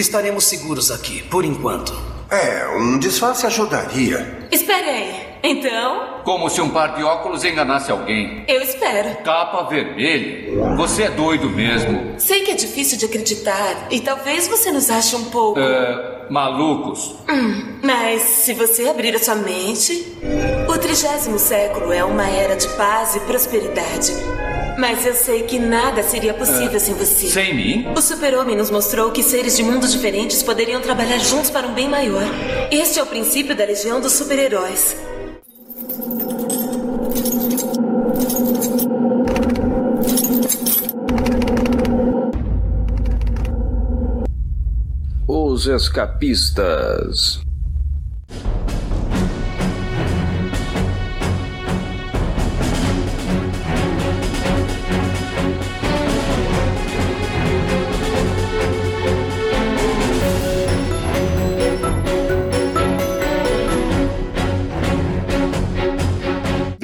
Estaremos seguros aqui, por enquanto. É, um disfarce ajudaria. Espere aí. Então, Como se um par de óculos enganasse alguém. eu espero. Capa vermelha? Você é doido mesmo. Sei que é difícil de acreditar e talvez você nos ache um pouco. É, malucos. Mas se você abrir a sua mente, o trigésimo século é uma era de paz e prosperidade. Mas eu sei que nada seria possível sem você. Sem mim? O super-homem nos mostrou que seres de mundos diferentes poderiam trabalhar juntos para um bem maior. Este é o princípio da legião dos super-heróis. Os escapistas.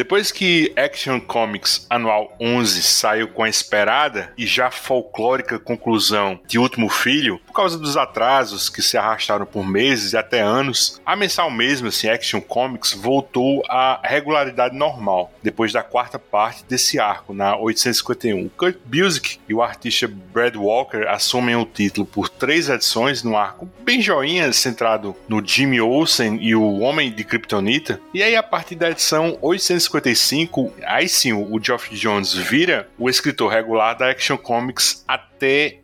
Depois que Action Comics Anual 11 saiu com a esperada e já folclórica conclusão de Último Filho, causa dos atrasos que se arrastaram por meses e até anos, a mensal mesmo, assim, Action Comics, voltou à regularidade normal, depois da quarta parte desse arco, na 851. Kurt Busiek e o artista Brad Walker assumem o título por três edições no arco bem joinha, centrado no Jimmy Olsen e o Homem de Kryptonita, e aí a partir da edição 855, aí sim o Geoff Jones vira o escritor regular da Action Comics até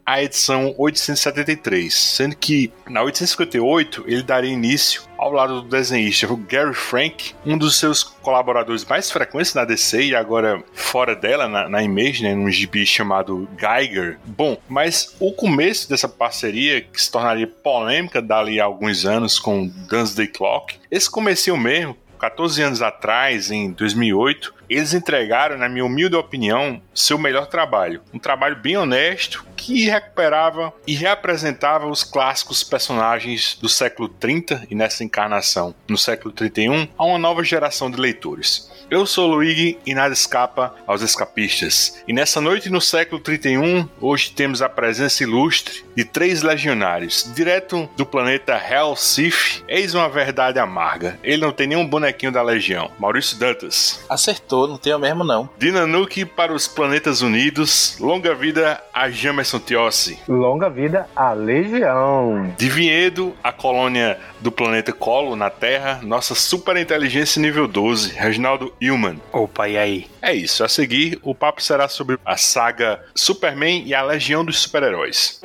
a edição 873, sendo que na 858 ele daria início ao lado do desenhista Gary Frank, um dos seus colaboradores mais frequentes na DC e agora fora dela, na, na Image, né, num gibi chamado Geiger. Bom, mas o começo dessa parceria, que se tornaria polêmica dali a alguns anos com Dunsday Clock, esse comecinho mesmo, 14 anos atrás, em 2008, eles entregaram, na minha humilde opinião, seu melhor trabalho. Um trabalho bem honesto que recuperava e reapresentava os clássicos personagens do século 30 e nessa encarnação, no século 31, a uma nova geração de leitores. Eu sou Luigi e nada escapa aos escapistas. E nessa noite no século 31, hoje temos a presença ilustre de três legionários, direto do planeta Hell Sith. Eis uma verdade amarga. Ele não tem nenhum bonequinho da legião. Maurício Dantas. Acertou, não tenho mesmo não. Dinanuke para os planetas unidos. Longa vida a Jamerson Tiossi. Longa vida à Legião. De Vinhedo, a colônia do planeta Colo na Terra, nossa super inteligência nível 12, Reginaldo Hillman. Opa, e aí? É isso, a seguir o papo será sobre a saga Superman e a Legião dos Super-Heróis.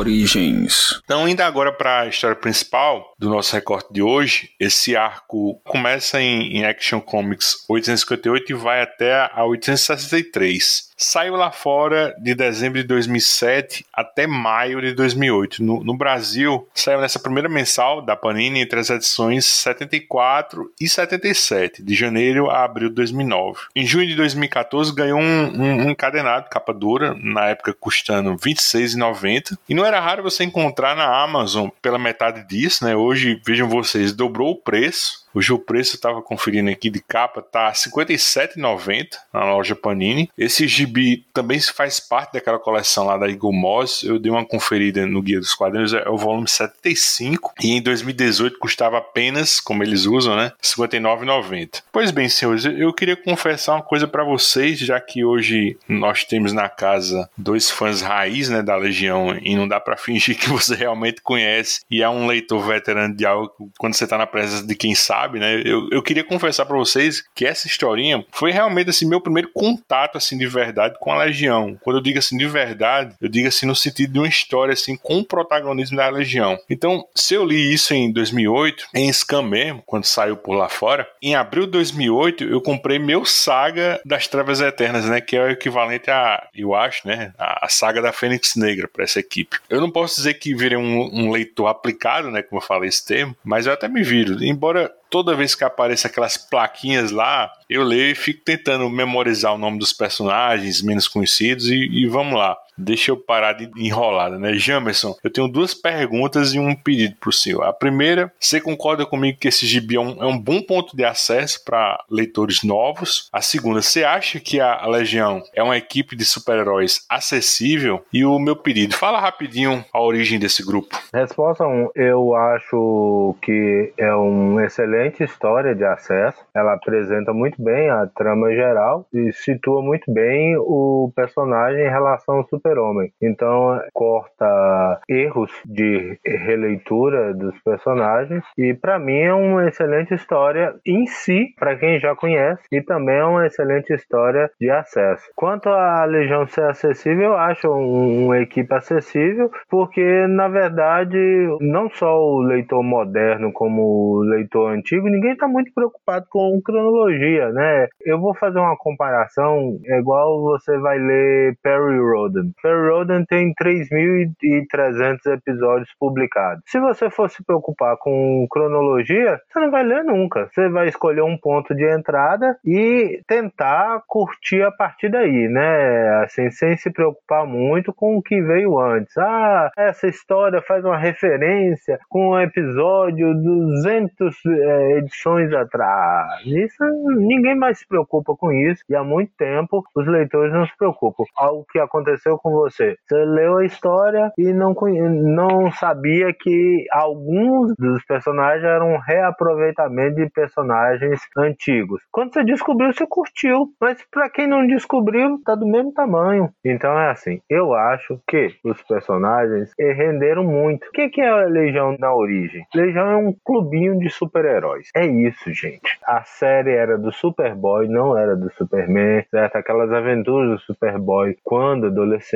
Origens. Então, indo agora para a história principal do nosso recorte de hoje, esse arco começa em, em Action Comics 858 e vai até a 863. Saiu lá fora de dezembro de 2007 até maio de 2008. No, no, Brasil, saiu nessa primeira mensal da Panini entre as edições 74 e 77, de janeiro a abril de 2009. Em junho de 2014, ganhou um, um, um encadenado, capa dura, na época custando R$ 26,90. E não era raro você encontrar na Amazon pela metade disso, né? Hoje, vejam vocês, dobrou o preço. Hoje o preço estava conferindo aqui de capa tá R$ 57,90 na loja Panini. Esse gibi também faz parte daquela coleção lá da Eagle Moss. Eu dei uma conferida no Guia dos Quadrinhos, é o volume 75 e em 2018 custava apenas, como eles usam, né, R$ 59,90. Pois bem, senhores, eu queria confessar uma coisa para vocês, já que hoje nós temos na casa dois fãs raiz, né, da Legião e não dá para fingir que você realmente conhece e é um leitor veterano de algo quando você tá na presença de quem sabe sabe, né? Eu, eu queria confessar para vocês que essa historinha foi realmente assim meu primeiro contato assim de verdade com a Legião. Quando eu digo assim de verdade, eu digo assim no sentido de uma história assim com o protagonismo da Legião. Então, se eu li isso em 2008, em Scam mesmo, quando saiu por lá fora, em abril de 2008 eu comprei meu Saga das Trevas Eternas, né, que é o equivalente a, eu acho, né, a, saga da Fênix Negra para essa equipe. Eu não posso dizer que virei um, um leitor aplicado, né, como eu falei esse termo, mas eu até me viro. Embora toda vez que aparece aquelas plaquinhas lá, eu leio e fico tentando memorizar o nome dos personagens menos conhecidos e, e vamos lá. Deixa eu parar de enrolada, né? Jamerson, eu tenho duas perguntas e um pedido pro senhor. A primeira, você concorda comigo que esse gibi é um, é um bom ponto de acesso para leitores novos? A segunda, você acha que a Legião é uma equipe de super-heróis acessível? E o meu pedido, fala rapidinho a origem desse grupo. Resposta 1, um, eu acho que é uma excelente história de acesso. Ela apresenta muito bem a trama geral e situa muito bem o personagem em relação ao super-homem. Então, corta erros de releitura dos personagens e para mim é uma excelente história em si, para quem já conhece, e também é uma excelente história de acesso. Quanto à Legião ser acessível, eu acho um, uma equipe acessível, porque na verdade não só o leitor moderno como o leitor antigo, ninguém está muito preocupado com cronologia, né? Eu vou fazer uma comparação, é igual você vai ler Perry Roden. Perry Roden tem 3.300 episódios publicados. Se você for se preocupar com cronologia, você não vai ler nunca. Você vai escolher um ponto de entrada e tentar curtir a partir daí, né? Assim, sem se preocupar muito com o que veio antes. Ah, essa história faz uma referência com um episódio 200 é, edições atrás. Isso ninguém mais se preocupa com isso e há muito tempo os leitores não se preocupam. Algo que aconteceu com você. Você leu a história e não, não sabia que alguns dos personagens eram um reaproveitamento de personagens antigos. Quando você descobriu, você curtiu, mas para quem não descobriu, tá do mesmo tamanho. Então é assim, eu acho que os personagens renderam muito. O que é a Legião na origem? Legião é um clubinho de super-heróis. É isso, gente. A série era do Superboy, não era do Superman, certo? Aquelas aventuras do Superboy quando adolescente.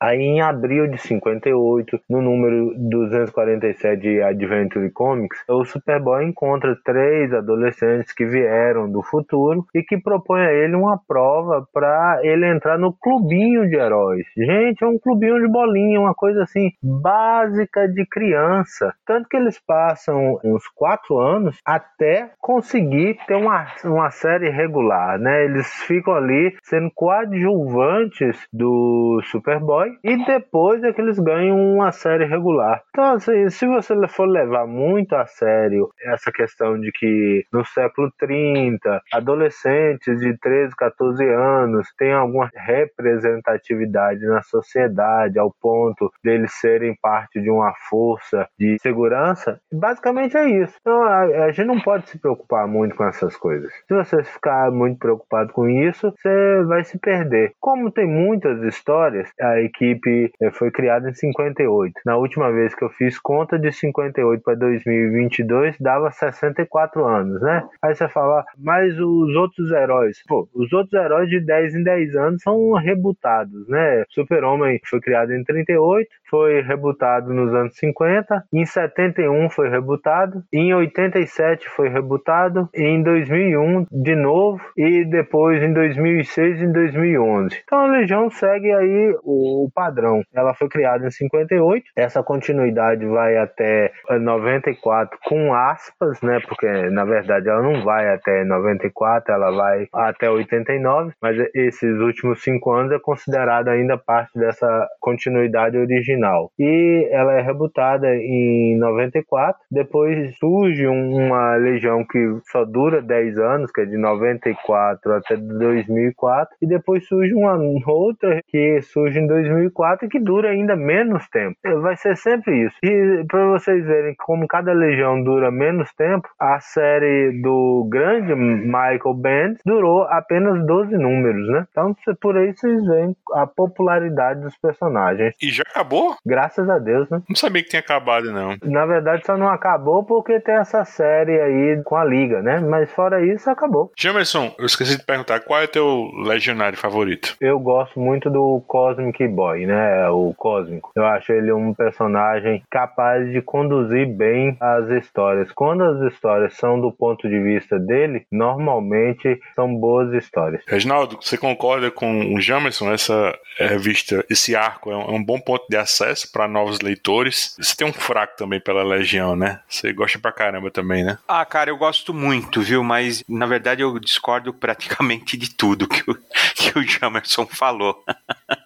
Aí em abril de 58, no número 247 de Adventure Comics, o Superboy encontra três adolescentes que vieram do futuro e que propõem a ele uma prova para ele entrar no clubinho de heróis. Gente, é um clubinho de bolinha, uma coisa assim básica de criança. Tanto que eles passam uns quatro anos até conseguir ter uma, uma série regular, né? Eles ficam ali sendo coadjuvantes do Superboy e depois é que eles ganham uma série regular. Então, assim, se você for levar muito a sério essa questão de que no século 30, adolescentes de 13, 14 anos têm alguma representatividade na sociedade ao ponto deles serem parte de uma força de segurança, basicamente é isso. Então, a, a gente não pode se preocupar muito com essas coisas. Se você ficar muito preocupado com isso, você vai se perder. Como tem muitas histórias, a equipe eh, foi criada em 58. Na última vez que eu fiz conta de 58 para 2022, dava 64 anos, né? Aí você fala, mas os outros heróis, pô, os outros heróis de 10 em 10 anos são rebutados, né? Super-Homem foi criado em 38, foi rebutado nos anos 50, em 71 foi rebutado, em 87 foi rebutado, em 2001 de novo e depois em 2006 e em 2011. Então a Legião segue aí o padrão. Ela foi criada em 58, essa continuidade vai até 94 com aspas, né? Porque na verdade ela não vai até 94, ela vai até 89, mas esses últimos cinco anos é considerada ainda parte dessa continuidade original. E ela é rebutada em 94, depois surge uma legião que só dura 10 anos, que é de 94 até 2004, e depois surge uma outra que surge em 2004 e que dura ainda menos tempo. Vai ser sempre isso. E para vocês verem como cada legião dura menos tempo, a série do grande Michael Bendis durou apenas 12 números, né? Então por aí vocês veem a popularidade dos personagens. E já acabou? Graças a Deus, né? Não sabia que tinha acabado, não. Na verdade, só não acabou porque tem essa série aí com a Liga, né? Mas fora isso, acabou. Jamerson, eu esqueci de perguntar, qual é o teu legionário favorito? Eu gosto muito do Cosmic Boy, né? O Cósmico. Eu acho ele um personagem capaz de conduzir bem as histórias. Quando as histórias são do ponto de vista dele, normalmente são boas histórias. Reginaldo, você concorda com o Jamerson? Essa revista, esse arco é um bom ponto de acesso para novos leitores. Você tem um fraco também pela Legião, né? Você gosta pra caramba também, né? Ah, cara, eu gosto muito, viu? Mas na verdade eu discordo praticamente de tudo que o, que o Jamerson falou.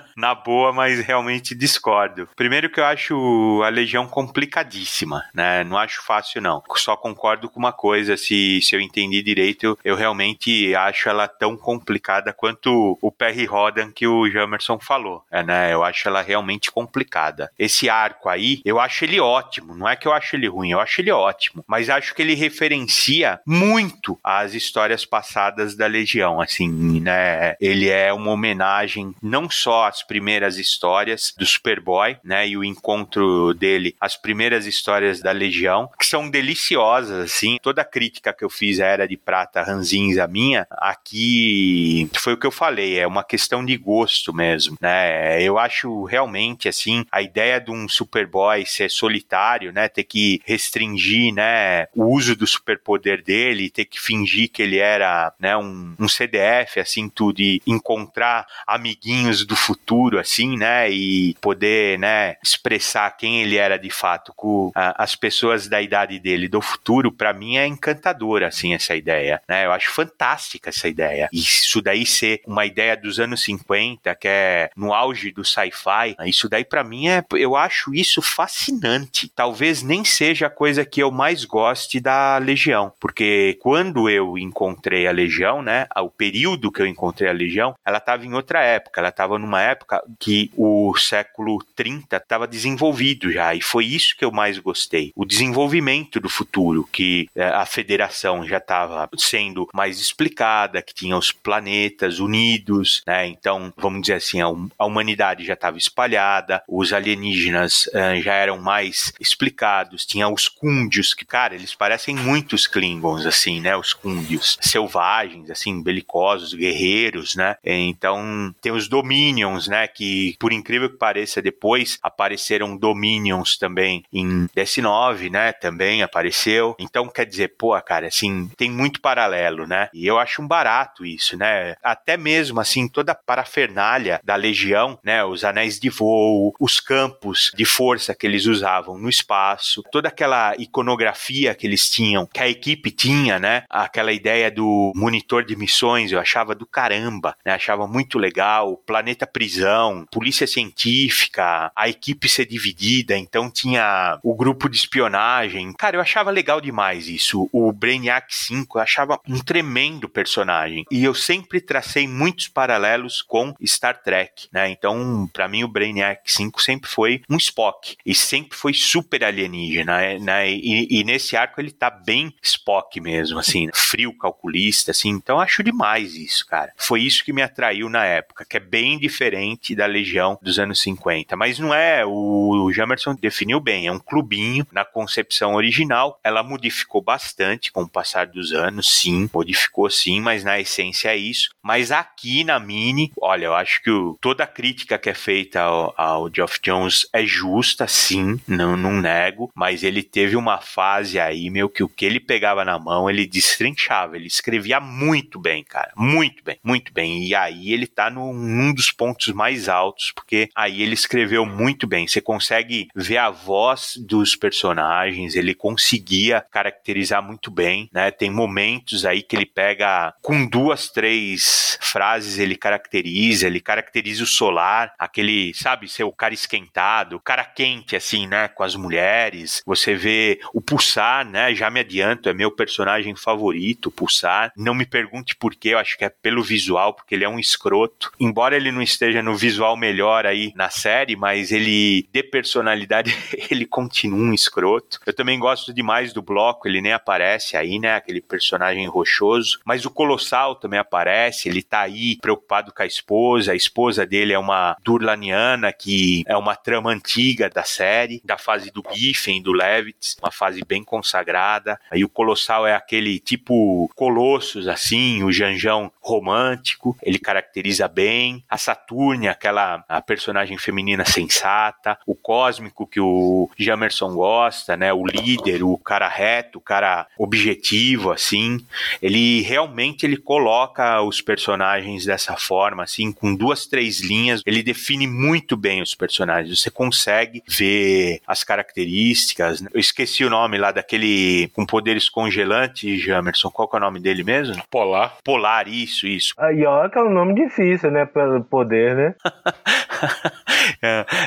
na boa, mas realmente discordo. Primeiro que eu acho a Legião complicadíssima, né? Não acho fácil, não. Só concordo com uma coisa, se, se eu entendi direito, eu, realmente acho ela tão complicada quanto o Perry Rodan que o Jamerson falou, é, né? Eu acho ela realmente complicada. Esse arco aí, eu acho ele ótimo. Não é que eu acho ele ruim, eu acho ele ótimo. Mas acho que ele referencia muito as histórias passadas da Legião, assim, né? Ele é uma homenagem não só às primeiras histórias do Superboy, né? E o encontro dele, as primeiras histórias da Legião, que são deliciosas, assim. Toda a crítica que eu fiz à Era de Prata, ranzinza minha, aqui foi o que eu falei, é uma questão de gosto mesmo, né? Eu acho realmente, assim, a ideia de um Superboy ser solitário, né? Ter que restringir, né? O uso do superpoder dele, ter que fingir que ele era, né? Um, um CDF, assim, tudo, e encontrar amiguinhos do futuro, assim, né? E poder, né? Expressar quem ele era de fato com a, as pessoas da idade dele do futuro, para mim é encantadora, assim, essa ideia, né? Eu acho fantástica essa ideia. Isso daí ser uma ideia dos anos 50, que é no auge do sci-fi, isso daí para mim é, eu acho isso fascinante. Talvez nem seja a coisa que eu mais goste da Legião, porque quando eu encontrei a Legião, né, o período que eu encontrei a Legião, ela estava em outra época, ela estava numa época que o século 30 estava desenvolvido já, e foi isso que eu mais gostei. O desenvolvimento do futuro, que é, a federação já estava sendo mais explicada, que tinha os planetas unidos, né? Então, vamos dizer assim, a, humanidade já estava espalhada, os alienígenas uh, já eram mais explicados, tinha os Kundios, que, cara, eles parecem muitos Klingons, assim, né? Os Kundios, selvagens, assim, belicosos, guerreiros, né? Então, tem os Dominions, né? Que, por incrível que pareça, depois apareceram Dominions também em DS9, né? Também apareceu. Então, quer dizer, pô, cara, assim, tem muito paralelo, né? E eu acho um barato isso, né? Até mesmo, assim, toda a parafernália da Legião, né? Os anéis de voo, os campos de força que eles usavam no espaço, toda aquela iconografia que eles tinham, que a equipe tinha, né? Aquela ideia do monitor de missões, eu achava do caramba, né? Achava muito legal. Planeta prisão, polícia científica, a equipe ser dividida, então tinha o grupo de espionagem. Cara, eu achava legal demais isso. O Brainiac 5, eu achava um tremendo personagem. E eu sempre tracei muitos paralelos com Star Trek, né? Então, para mim, o Brainiac 5 sempre foi um Spock. E sempre foi super alienígena, né? E, e nesse arco ele tá bem Spock mesmo, assim, frio, calculista, assim. Então, acho demais isso, cara. Foi isso que me atraiu na época, que é bem diferente da Legião dos anos 50. Mas não é, o Jamerson definiu bem, é um clubinho na concepção original. Ela modificou bastante com o passar dos anos, sim, modificou sim, mas na essência é isso. Mas aqui na Mini, olha, eu acho que o, toda a crítica que é feita ao, ao Geoff Jones é justa, sim, não, não nego, mas ele teve uma fase aí, meu, que o que ele pegava na mão, ele destrinchava, ele escrevia muito bem, cara, muito bem, muito bem. E aí ele tá num, num dos pontos mais altos, porque aí ele escreveu muito bem. Você consegue ver a voz dos personagens, ele conseguia caracterizar muito bem, né? Tem momentos aí que ele pega com duas, três frases, ele caracteriza, ele caracteriza o solar, aquele, sabe, ser o cara esquentado, cara quente, assim, né, com as mulheres. Você vê o Pulsar, né, já me adianto, é meu personagem favorito, o Pulsar. Não me pergunte por quê, eu acho que é pelo visual, porque ele é um escroto. Embora ele não esteja no visual melhor aí na série, mas ele, de personalidade, ele continua um escroto. Eu também gosto demais do bloco, ele nem aparece aí, né, aquele personagem rochoso. Mas o Colossal também aparece, ele tá aí preocupado com a esposa, a esposa dele é uma Durlaniana, que é uma trama antiga da série, da fase do Giffen, do Levitz, uma fase bem consagrada. Aí o Colossal é aquele tipo Colossus, assim, o Janjão romântico, ele caracteriza bem. A Saturnia, aquela a personagem feminina sensata. O Cósmico, que o Jamerson gosta, né? O líder, o cara reto, o cara objetivo, assim. Ele realmente ele coloca os personagens dessa forma, assim, com duas, três linhas. Ele define muito bem os personagens. Você consegue ver as características. Eu esqueci o nome lá daquele com poderes congelantes, Jamerson. Qual que é o nome dele mesmo? Polar. Polar, isso, isso. A Yoka é um nome difícil, né? Pelo poder, né? É, é,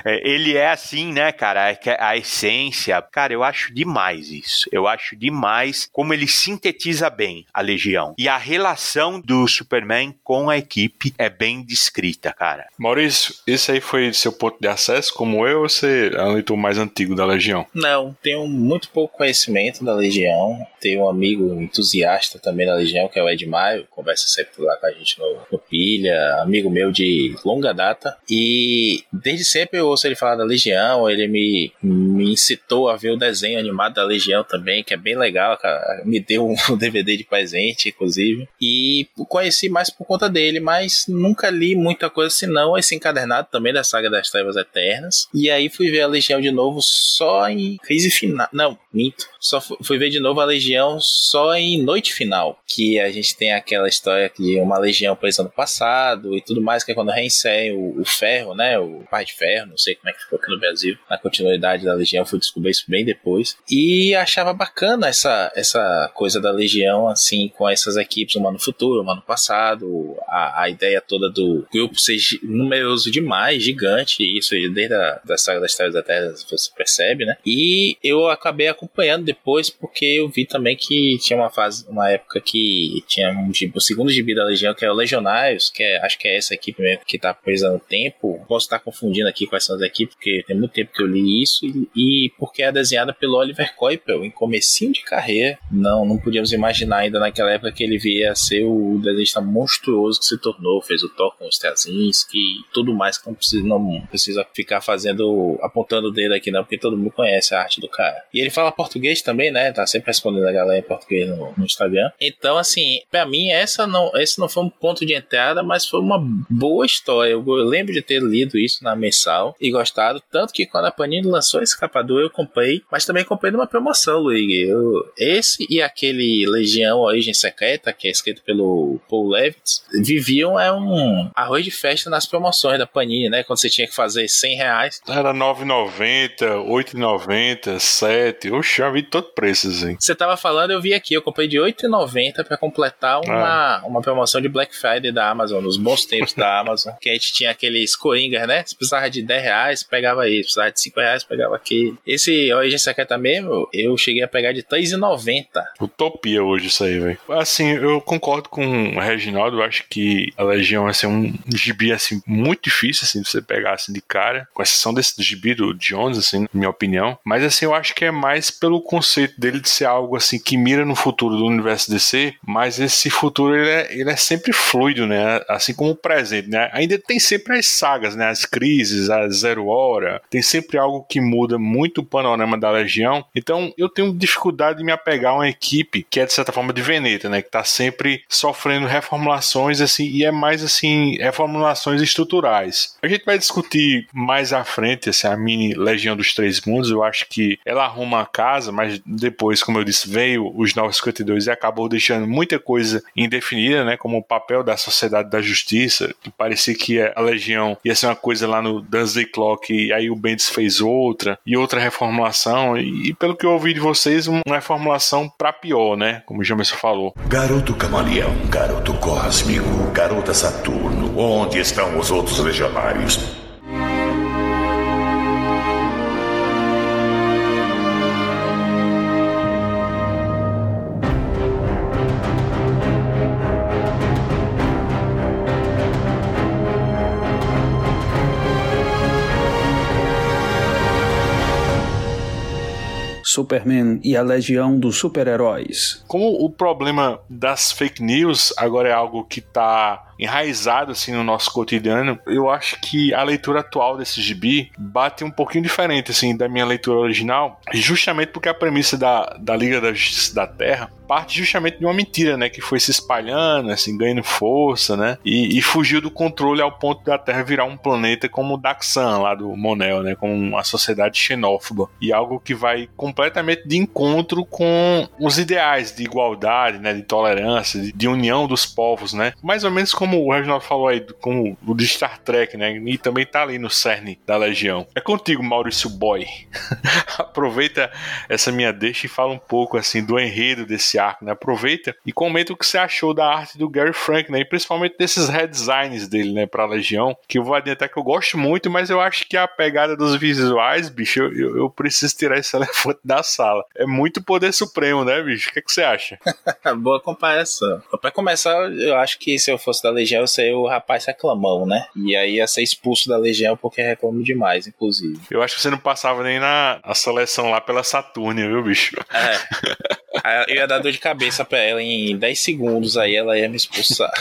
ele é assim, né, cara? É a essência. Cara, eu acho demais isso. Eu acho demais como ele sintetiza bem a Legião. E a relação do Superman com a equipe é bem descrita, cara. Maurício, esse aí foi seu ponto de acesso, como eu, ou você é um leitor mais antigo da Legião? Não, tenho muito pouco conhecimento da Legião. Tenho um amigo entusiasta também da Legião, que é o Ed Maio, conversa sempre lá com a gente no, no Pilha, amigo meu de longa data. E desde sempre eu ouço ele falar da Legião, ele me, me incitou a ver o desenho animado da Legião também, que é bem legal, cara. Me deu um DVD de presente, inclusive. E conheci mais por conta dele, mas nunca li muita coisa senão esse encadernado também da saga das Trevas Eternas. E aí fui ver a Legião de novo só em crise final. Não, minto. Só fui ver de novo a Legião só em Noite Final. Que a gente tem aquela história de uma Legião presa no passado e tudo mais, que é quando reinsere o, o Ferro, né? O Pai de Ferro, não sei como é que ficou aqui no Brasil. Na continuidade da Legião, fui descobrir isso bem depois. E achava bacana essa, essa coisa da Legião, assim, com essas equipes, uma no futuro, uma no passado. A, a ideia toda do grupo ser numeroso demais, gigante. Isso desde a da saga das Trevas da Terra você percebe, né? E eu acabei acompanhando depois porque eu vi também que tinha uma fase, uma época que tinha um o segundo gibi da Legião, que é o Legionários, que é, acho que é essa equipe mesmo que tá presa no tempo. Posso estar confundindo aqui quais são as equipes, porque tem muito tempo que eu li isso, e, e porque é desenhada pelo Oliver Coipel, em comecinho de carreira. Não, não podíamos imaginar ainda naquela época que ele via a ser o desenhista monstruoso que se tornou, fez o Thor com os Straczynski e tudo mais que não precisa, não precisa ficar fazendo, apontando o dedo aqui não, porque todo mundo conhece a arte do cara. E ele fala português também, né? Tá sempre respondendo a galera em português no, no Instagram. Então, assim, para mim, essa não, esse não foi um ponto de entrada, mas foi uma boa história. Eu, eu lembro de ter lido isso na mensal e gostado. Tanto que quando a Panini lançou esse escapador, eu comprei, mas também comprei numa promoção, Luigi. Eu, esse e aquele Legião Origem Secreta, que é escrito pelo Paul Levitz, viviam é um arroz de festa nas promoções da Panini, né? Quando você tinha que fazer 100 reais. Era 9,90, 8,90, 7. Oxe, eu vi todo preço, assim. Você tava falando, eu vi aqui, eu comprei de 8,90 para completar uma, ah. uma promoção de Black Friday da Amazon, nos bons tempos da Amazon, que a gente tinha aqueles coringas, né? Se precisava de 10 reais, pegava isso. Precisava de 5 reais, pegava aquele. Esse Origem Secreta mesmo, eu cheguei a pegar de 3,90. Utopia hoje isso aí, velho. Assim, eu concordo com o Reginaldo, eu acho que a Legião vai ser um gibi, assim, muito difícil, assim, de você pegar, assim, de cara, com exceção desse gibi do Jones, assim, na minha opinião. Mas, assim, eu acho que é mais pelo conceito dele de ser algo, assim, que mira no futuro do universo DC, mas esse futuro, ele é, ele é sempre fluido, né? Assim como o presente, né? Ainda tem sempre as sagas, né? As crises, a Zero Hora, tem sempre algo que muda muito o panorama da Legião. Então, eu tenho dificuldade de me apegar a uma equipe que é, de certa forma, de Veneta, né? Que tá sempre sofrendo reformulações, assim, e é mais, assim, reformulações estruturais. A gente vai discutir mais à frente, assim, a mini Legião dos Três Mundos. Eu acho que ela arruma a casa, mas depois, como eu disse, veio os 952 e acabou deixando muita coisa indefinida, né? Como o papel da Sociedade da Justiça, que parecia que a Legião ia ser uma coisa lá no Dance Clock, e aí o Bendis fez outra, e outra reformulação, e, e pelo que eu ouvi de vocês, uma reformulação para pior, né? Como o Jamerson falou. Garoto camaleão, garoto cósmico, garota Saturno, onde estão os outros legionários? Superman e a Legião dos Super-Heróis. Como o problema das fake news agora é algo que está enraizado assim no nosso cotidiano, eu acho que a leitura atual desse gibi bate um pouquinho diferente assim da minha leitura original, justamente porque a premissa da, da Liga da Justiça da Terra parte justamente de uma mentira, né, que foi se espalhando, assim, ganhando força, né, e, e fugiu do controle ao ponto da Terra virar um planeta como o Daxan, lá do Monel, né, como uma sociedade xenófoba, e algo que vai completamente de encontro com os ideais de igualdade, né, de tolerância, de, de união dos povos, né, mais ou menos como como o Reginaldo falou aí, como o de Star Trek, né? E também tá ali no cerne da Legião. É contigo, Maurício Boy. Aproveita essa minha deixa e fala um pouco assim do enredo desse arco, né? Aproveita e comenta o que você achou da arte do Gary Frank, né? E principalmente desses redesigns dele, né, pra Legião, que eu vou adiantar que eu gosto muito, mas eu acho que a pegada dos visuais, bicho, eu, eu, eu preciso tirar esse elefante da sala. É muito poder supremo, né, bicho? O que, é que você acha? Boa comparação. Pra começar, eu acho que se eu fosse da Legião, seria o rapaz reclamão, né? E aí ia ser expulso da Legião porque reclamo demais, inclusive. Eu acho que você não passava nem na seleção lá pela Saturnia, viu, bicho? É. Eu ia dar dor de cabeça pra ela em 10 segundos, aí ela ia me expulsar.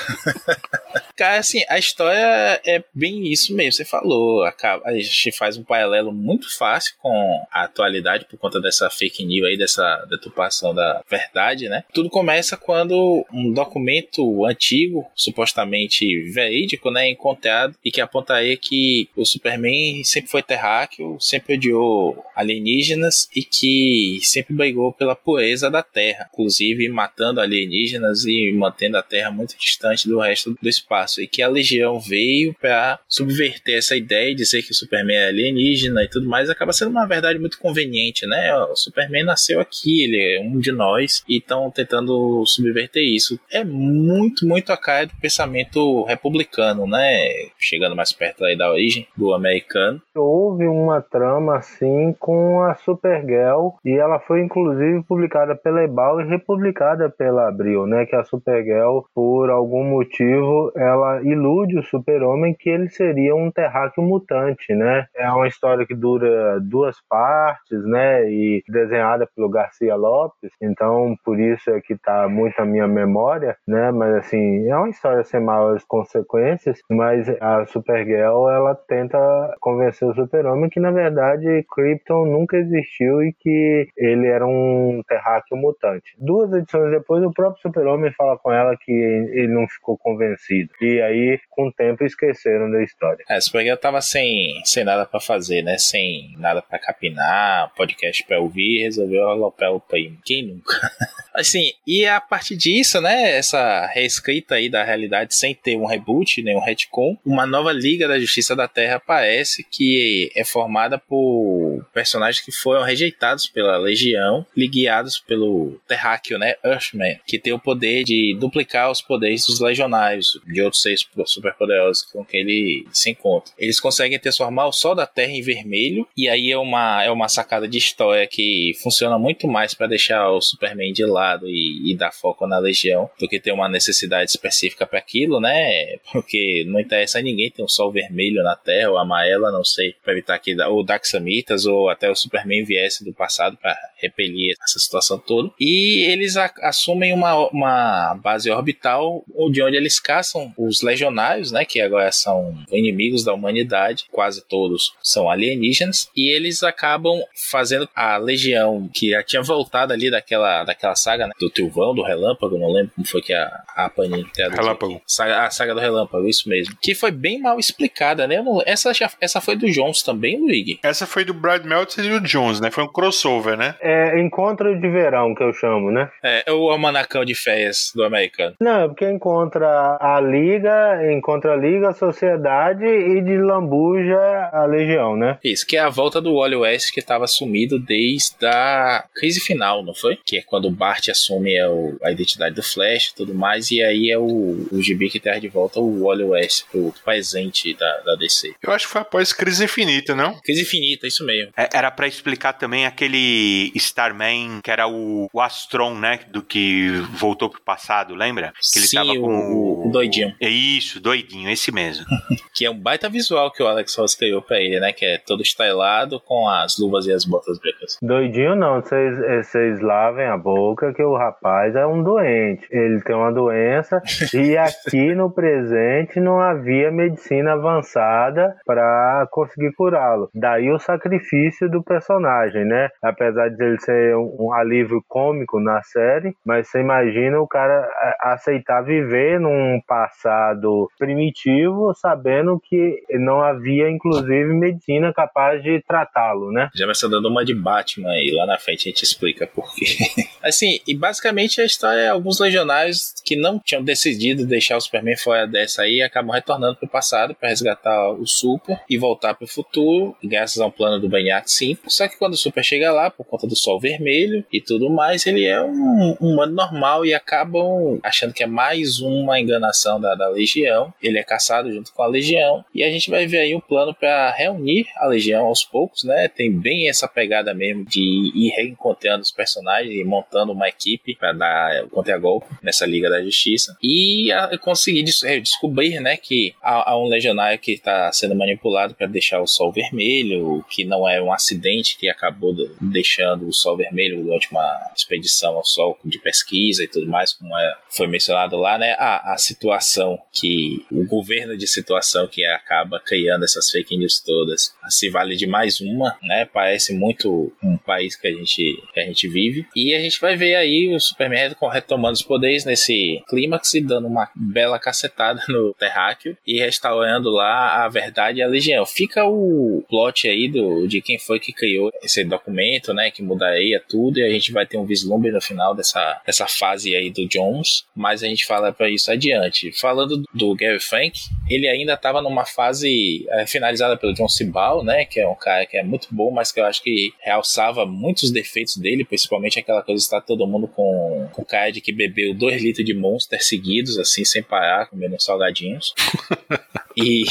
Cara, assim, a história é bem isso mesmo, você falou. A gente faz um paralelo muito fácil com a atualidade por conta dessa fake news aí, dessa deturpação da verdade, né? Tudo começa quando um documento antigo, supostamente verídico, né, é encontrado e que apontaria que o Superman sempre foi terráqueo, sempre odiou alienígenas e que sempre brigou pela pureza da Terra, inclusive matando alienígenas e mantendo a Terra muito distante do resto do espaço e que a Legião veio para subverter essa ideia e dizer que o Superman é alienígena e tudo mais, acaba sendo uma verdade muito conveniente, né? O Superman nasceu aqui, ele é um de nós e estão tentando subverter isso. É muito, muito a cara do pensamento republicano, né? Chegando mais perto aí da origem do americano. Houve uma trama assim com a Supergirl e ela foi inclusive publicada pela Ebal e republicada pela Abril, né? Que a Supergirl, por algum motivo, ela ilude o super-homem que ele seria um terráqueo mutante, né? É uma história que dura duas partes, né? E desenhada pelo Garcia Lopes, então por isso é que tá muito a minha memória, né? Mas assim, é uma história sem maiores consequências, mas a Supergirl, ela tenta convencer o super-homem que na verdade Krypton nunca existiu e que ele era um terráqueo mutante. Duas edições depois, o próprio super-homem fala com ela que ele não ficou convencido. E aí, com o tempo, esqueceram da história. É, Supergirl tava sem, sem nada para fazer, né? Sem nada para capinar, podcast para ouvir, resolveu aloprar o primo. Quem nunca? assim, e a partir disso, né? Essa reescrita aí da realidade sem ter um reboot, nem um retcon, uma nova Liga da Justiça da Terra aparece que é formada por personagens que foram rejeitados pela Legião, guiados pelo Terráqueo, né? Earthman, que tem o poder de duplicar os poderes dos legionários, de outros seres superpoderosos com que ele se encontra. Eles conseguem transformar o Sol da Terra em vermelho, e aí é uma, é uma sacada de história que funciona muito mais para deixar o Superman de lado e, e, dar foco na Legião do que ter uma necessidade específica para aquilo, né? Porque não interessa a ninguém ter um Sol vermelho na Terra ou amarela, não sei, para evitar que o Daxamitas ou até o Superman viesse do passado para repelir essa situação toda. E eles assumem uma, uma base orbital de onde eles caçam os legionários, né, que agora são inimigos da humanidade, quase todos são alienígenas, e eles acabam fazendo a legião que já tinha voltado ali daquela, daquela saga né, do Trilvão, do Relâmpago, não lembro como foi que a, a Panini. Relâmpago. Saga, a saga do Relâmpago, isso mesmo. Que foi bem mal explicada, né? Não, essa, já, essa foi do Jones também, Luigi? Essa foi do Brad Meltzer e do Jones, né? Foi um crossover, né? É encontro de verão que eu chamo, né? É, o almanacão de férias do americano. Não, é porque encontra a Liga, encontra a Liga, a Sociedade e de Lambuja a Legião, né? Isso, que é a volta do Wally West que estava sumido desde a crise final, não foi? Que é quando o Bart assume a, a identidade do Flash e tudo mais, e aí é o, o gibi que traz de volta o Wally West pro presente da, da DC. Eu acho que foi após Crise Infinita, não? Crise Infinita, isso mesmo. É, era para explicar também aquele Starman que era o, o Astron, né? Do que voltou pro passado, lembra? Que ele Sim, tava o, com o doidinho. É isso, doidinho, esse mesmo. que é um baita visual que o Alex Ross criou pra ele, né? Que é todo estilado com as luvas e as botas brancas. Doidinho não, vocês lavem a boca que o rapaz é um doente. Ele tem uma doença e aqui no presente não havia medicina avançada para conseguir curá-lo. Daí o sacrifício do personagem, né? Apesar de ele ser um alívio cômico na série, mas você imagina o cara aceitar viver num passado primitivo, sabendo que não havia, inclusive, medicina capaz de tratá-lo, né? Já vai ser dando uma de Batman e lá na frente a gente explica por quê. assim, e basicamente a história é alguns legionários que não tinham decidido deixar o Superman fora dessa aí acabam retornando pro passado para resgatar o Super e voltar pro futuro, graças a um plano do Brainiac 5. Só que quando o Super chega lá, por conta do Sol Vermelho e tudo mais, ele é um, um humano normal e acabam achando que é mais uma enganação da, da Legião. Ele é caçado junto com a Legião e a gente vai ver aí um plano para reunir a Legião aos poucos, né? Tem bem essa pegada mesmo de ir reencontrando os personagens e montando uma equipe para dar contra-golpe nessa Liga da Justiça e a, conseguir des descobrir, né, que há, há um legionário que está sendo manipulado para deixar o Sol Vermelho, que não é um acidente que acabou deixando o Sol Vermelho durante uma expedição ao Sol de pesquisa e tudo mais, como é, foi mencionado lá, né? A, a situação que o governo de situação que acaba criando essas fake news todas se vale de mais uma, né? Parece muito um país que a gente, que a gente vive. E a gente vai ver aí o Superman retomando os poderes nesse clímax e dando uma bela cacetada no terráqueo e restaurando lá a verdade e a legião. Fica o plot aí do, de quem foi que criou esse documento, né? Que mudaria tudo e a gente vai ter um vislumbre no final dessa, dessa fase aí do Jones, mas a gente fala para isso adiante. Falando do Gary Frank, ele ainda estava numa fase é, finalizada pelo John Cibal, né? Que é um cara que é muito bom, mas que eu acho que realçava muitos defeitos dele, principalmente aquela coisa de estar todo mundo com, com cara que bebeu dois litros de Monster seguidos, assim, sem parar, comendo salgadinhos. E.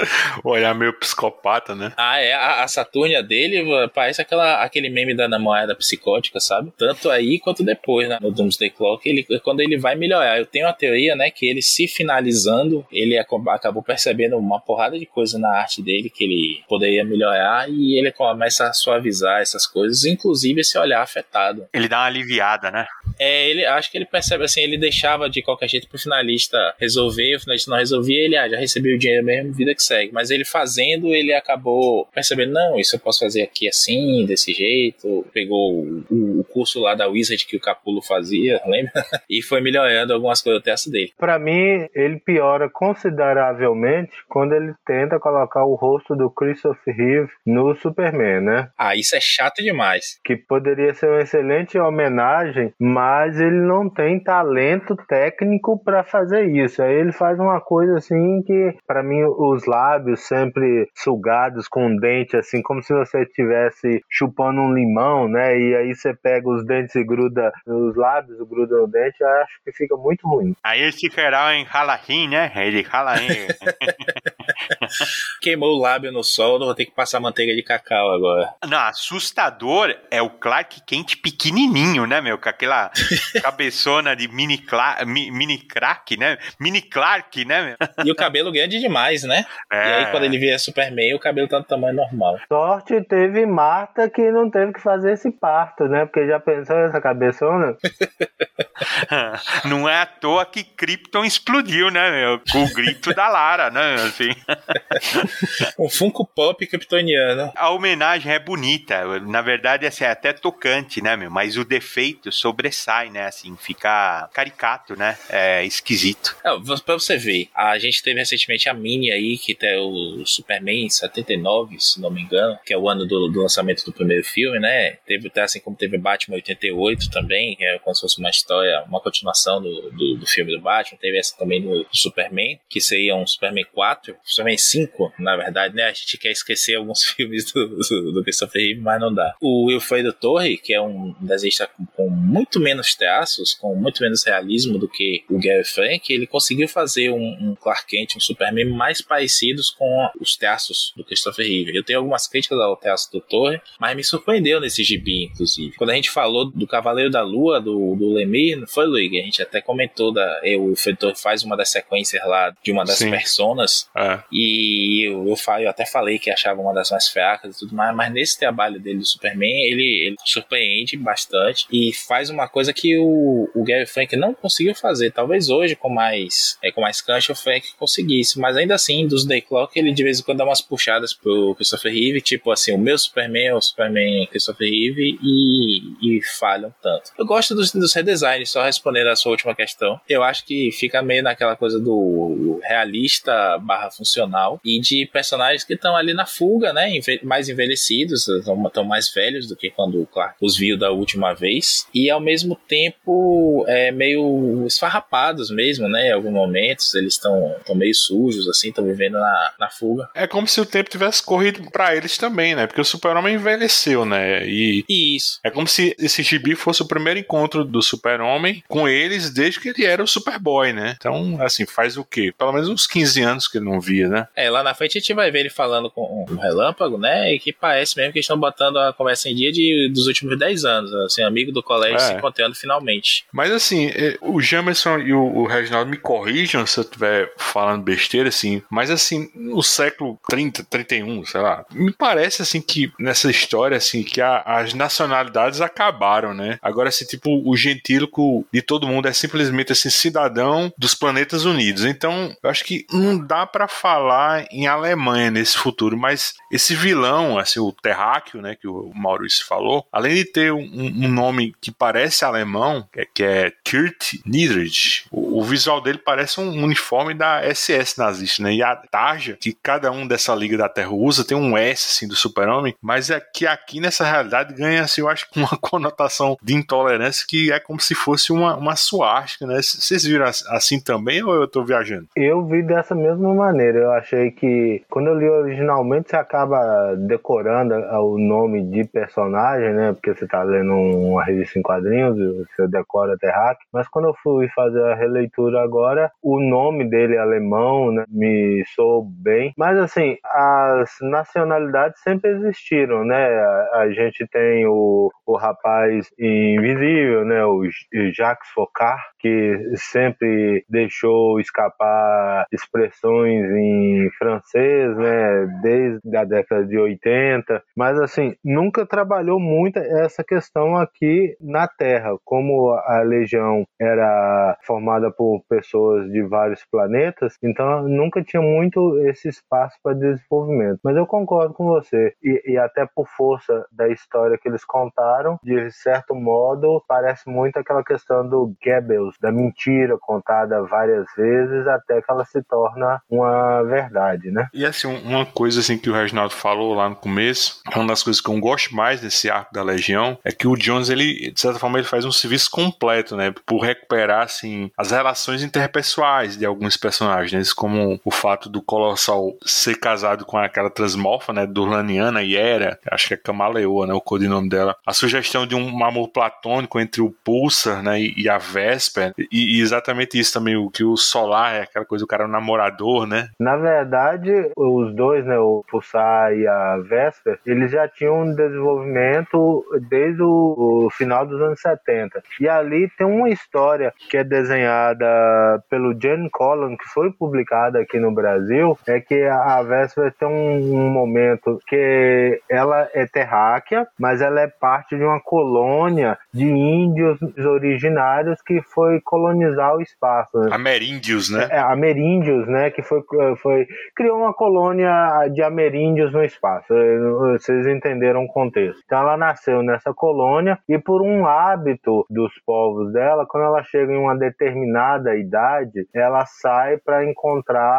Olhar meio psicopata, né? Ah, é. A, a Saturnia dele parece aquela, aquele meme da namorada psicótica, sabe? Tanto aí quanto depois, né? No Doomsday Clock, ele, quando ele vai melhorar. Eu tenho a teoria, né, que ele se finalizando, ele acabou percebendo uma porrada de coisa na arte dele que ele poderia melhorar e ele começa a suavizar essas coisas, inclusive esse olhar afetado. Ele dá uma aliviada, né? É, ele acho que ele percebe assim, ele deixava de qualquer jeito pro finalista resolver, o finalista não resolvia, ele ah, já recebeu o dinheiro mesmo, vida que segue. Mas ele fazendo, ele acabou percebendo, não, isso eu posso fazer aqui assim, desse jeito. Pegou o, o, o curso lá da Wizard que o Capulo fazia, lembra? e foi melhorando algumas coisas do teste dele. Para mim, ele piora consideravelmente quando ele tenta colocar o rosto do Christopher Reeve no Superman, né? Ah, isso é chato demais. Que poderia ser uma excelente homenagem, mas ele não tem talento técnico para fazer isso. Aí ele faz uma coisa assim que, para mim, os lábios sempre sugados com um dente, assim, como se você estivesse chupando um limão, né? E aí você pega os dentes e gruda nos lábios, gruda no dente, acho que fica muito ruim. Aí esse cara em Halloween, né? Ele rala Queimou o lábio no sol, vou ter que passar manteiga de cacau agora. Não, assustador é o Clark Kent pequenininho, né, meu? Com aquela cabeçona de mini, Cla mini crack, né? Mini Clark, né, meu? E o cabelo grande demais, né? É. E aí quando ele via Superman, o cabelo tá do tamanho normal. Sorte teve Marta que não teve que fazer esse parto, né? Porque já pensou nessa cabeçona? não é à toa que Krypton explodiu, né, meu? Com o grito da Lara, né? Assim. um Funko Pop kryptoniano. A homenagem é bonita. Na verdade, assim, é até tocante, né, meu? Mas o defeito sobressai, né? Assim, fica caricato, né? É esquisito. É, pra você ver, a gente teve recentemente a Mini aí, que tem o Superman 79, se não me engano, que é o ano do, do lançamento do primeiro filme, né? Teve até assim como teve Batman 88 também, que é como se fosse uma história, uma continuação do, do, do filme do Batman. Teve essa também do Superman, que seria um Superman 4, Superman 5, na verdade, né? A gente quer esquecer alguns filmes do, do, do Christopher Reeve, mas não dá. O Wilfredo Torre, que é um desenhista com, com muito menos traços, com muito menos realismo do que o Gary Frank, ele conseguiu fazer um, um Clark Kent, um Superman mais parecidos com os traços do Christopher Reeve. Eu tenho algumas críticas ao traço do Torre, mas me surpreendeu nesse gibi, inclusive. Quando a gente falou do Cavaleiro da Lua, do, do Lemir, não foi, Luigi? A gente até comentou, da, eu, o Torre faz uma das sequências lá de uma das Sim. personas, é. e eu, eu, eu, até falei que achava uma das mais fracas e tudo mais, mas nesse trabalho dele do Superman, ele, ele surpreende bastante e faz faz uma coisa que o, o Gary Frank não conseguiu fazer. Talvez hoje, com mais é, com mais cancha, o Frank conseguisse. Mas ainda assim, dos Day Clock, ele de vez em quando dá umas puxadas pro Christopher Reeve, tipo assim, o meu Superman é o Superman Christopher Reeve e, e falham tanto. Eu gosto dos, dos redesigns, só respondendo a sua última questão. Eu acho que fica meio naquela coisa do realista barra funcional e de personagens que estão ali na fuga, né? Mais envelhecidos, estão mais velhos do que quando o Clark os viu da última vez. E ao mesmo tempo é, meio esfarrapados mesmo, né? Em alguns momentos eles estão meio sujos, assim, estão vivendo na, na fuga. É como se o tempo tivesse corrido para eles também, né? Porque o Super-Homem envelheceu, né? E Isso. É como se esse gibi fosse o primeiro encontro do Super-Homem com eles desde que ele era o Superboy, né? Então, assim, faz o quê? Pelo menos uns 15 anos que ele não via, né? É, lá na frente a gente vai ver ele falando com o Relâmpago, né? E que parece mesmo que estão botando a conversa em dia de, dos últimos 10 anos, assim, amigo do colégio é. se encontrando finalmente. Mas assim, é, o Jamerson e o, o Reginaldo me corrijam se eu estiver falando besteira, mas assim, no século 30, 31, sei lá, me parece assim que nessa história, assim, que a, as nacionalidades acabaram, né? Agora, assim, tipo, o gentílico de todo mundo é simplesmente assim, cidadão dos planetas unidos. Então, eu acho que não dá para falar em Alemanha nesse futuro, mas esse vilão, assim, o terráqueo, né, que o Maurício falou, além de ter um, um nome que parece alemão, que é, que é Kurt Niedrich, o, o, visual dele parece um uniforme da SS nazista, né? E a tarja que cada um dessa Liga da Terra usa tem um S, assim, do super-homem, mas é que aqui nessa realidade ganha, assim, eu acho que uma conotação de intolerância que é como se fosse uma, uma suástica, né? Vocês viram assim também ou eu tô viajando? Eu vi dessa mesma maneira. Eu achei que quando eu li originalmente você acaba decorando o nome de personagem, né? Porque você tá lendo uma revista em quadrinhos, você decora Terrac. Mas quando eu fui fazer a releitura agora, o nome dele é alemão, né? Me soou bem. Mas assim, as nacionalidades sempre existiram, né? A, a gente tem o, o rapaz invisível, né? O Jacques Faucard, que sempre deixou escapar expressões em francês, né? Desde a década de 80. Mas assim, nunca trabalhou muito essa questão aqui na Terra. Como a Legião era formada por pessoas de vários planetas, então nunca tinha muito esse espaço para desenvolvimento. Mas eu concordo com você. E, e até por força da história que eles contaram, de certo modo, parece muito aquela questão do Goebbels, da mentira contada várias vezes até que ela se torna uma verdade, né? E assim, uma coisa assim que o Reginaldo falou lá no começo, uma das coisas que eu gosto mais desse arco da Legião é que o Jones, ele, de certa forma, ele faz um serviço completo, né? Por recuperar, assim, as relações interpessoais de alguns personagens, como o fato do Colossal ser casado com aquela transmorfa, né? Durlaniana e Era, acho que é Camaleoa, né? O codinome dela. A sugestão de um amor platônico entre o Pulsar, né? E, a Vesper. E, e, exatamente isso também, o que o Solar é aquela coisa, o cara é um namorador, né? Na verdade, os dois, né? O Pulsar e a Vesper, eles já tinham um desenvolvimento desde o, o final dos anos 70. E ali tem uma história que é desenhada pelo Jane Collin, que foi publicada aqui no Brasil, é que a Vesper tem um, um momento que ela é terráquea, mas ela é parte de uma colônia de índios originários que foi colonizar o espaço. Né? Ameríndios, né? É, ameríndios, né? Que foi, foi criou uma colônia de ameríndios no espaço. Vocês entenderam o contexto. Então ela nasceu nessa colônia e por um hábito dos povos dela, quando ela chega em uma determinada idade, ela sai para encontrar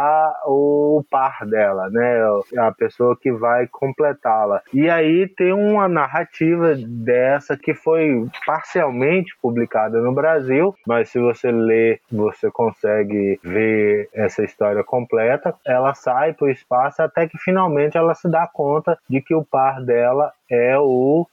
o par dela, né? A pessoa que vai completá-la. E aí tem uma narrativa dessa que foi parcialmente publicada no Brasil, mas se você ler, você consegue ver essa história completa. Ela sai para o espaço até que finalmente ela se dá conta de que o par dela é o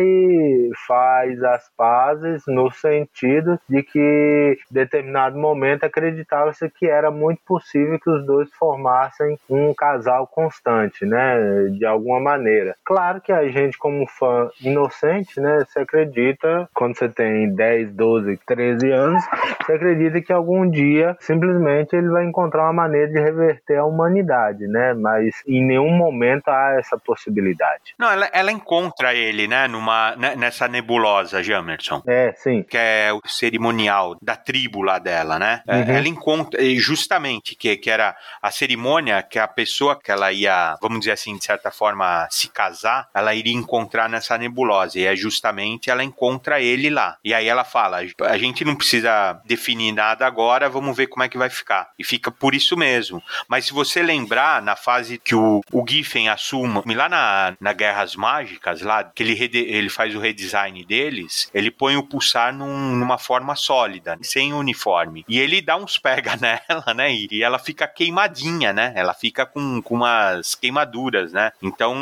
e faz as pazes no sentido de que em determinado momento acreditava-se que era muito possível que os dois formassem um casal constante, né, de alguma maneira. Claro que a gente como fã inocente, né, se acredita quando você tem 10, 12, 13 anos, você acredita que algum dia simplesmente ele vai encontrar uma maneira de reverter a humanidade, né? Mas em nenhum momento há essa possibilidade. Não, ela, ela encontra ele, né, numa, nessa nebulosa, Jamerson. É, sim. Que é o cerimonial da tribo lá dela, né? É, Uhum. Ela encontra, justamente, que, que era a cerimônia que a pessoa que ela ia, vamos dizer assim, de certa forma, se casar, ela iria encontrar nessa nebulosa. E é justamente ela encontra ele lá. E aí ela fala: a gente não precisa definir nada agora, vamos ver como é que vai ficar. E fica por isso mesmo. Mas se você lembrar, na fase que o, o Giffen assume, lá na, na Guerras Mágicas, lá, que ele, ele faz o redesign deles, ele põe o pulsar num- numa forma sólida, sem uniforme. E ele dá uns pega nela, né? E, e ela fica queimadinha, né? Ela fica com, com umas queimaduras, né? Então,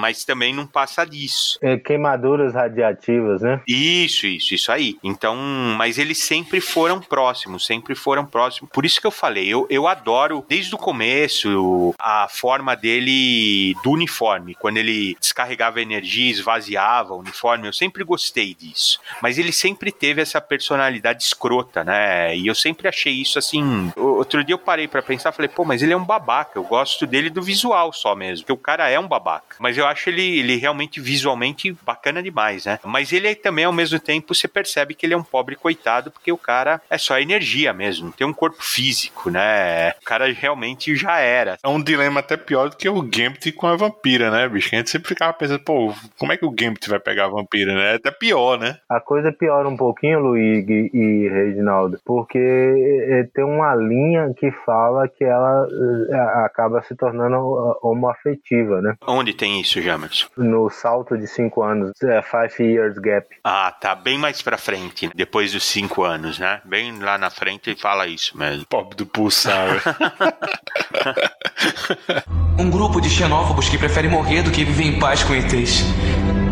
mas também não passa disso. É, queimaduras radiativas, né? Isso, isso, isso aí. Então, mas eles sempre foram próximos, sempre foram próximos. Por isso que eu falei, eu, eu adoro desde o começo a forma dele do uniforme, quando ele descarregava energia, esvaziava o uniforme, eu sempre gostei disso. Mas ele sempre teve essa personalidade escrota, né? E eu sempre achei isso assim. Outro dia eu parei pra pensar, falei, pô, mas ele é um babaca. Eu gosto dele do visual só mesmo, porque o cara é um babaca. Mas eu acho ele, ele realmente visualmente bacana demais, né? Mas ele também, ao mesmo tempo, você percebe que ele é um pobre coitado, porque o cara é só energia mesmo, tem um corpo físico, né? O cara realmente já era. É um dilema até pior do que o Gambit com a vampira, né, bicho? Que a gente sempre ficava pensando, pô, como é que o Gambit vai pegar a vampira, né? É até pior, né? A coisa piora um pouquinho, Luigi e Reginaldo, porque eh, tem uma linha que fala que ela eh, acaba se tornando homoafetiva, né? Onde tem isso, Jamerson? No salto de cinco anos, é, Five Years Gap. Ah, tá bem mais pra frente, né? depois dos cinco anos, né? Bem lá na frente fala isso mesmo. Pobre do pulsar. Um grupo de xenófobos que prefere morrer do que viver em paz com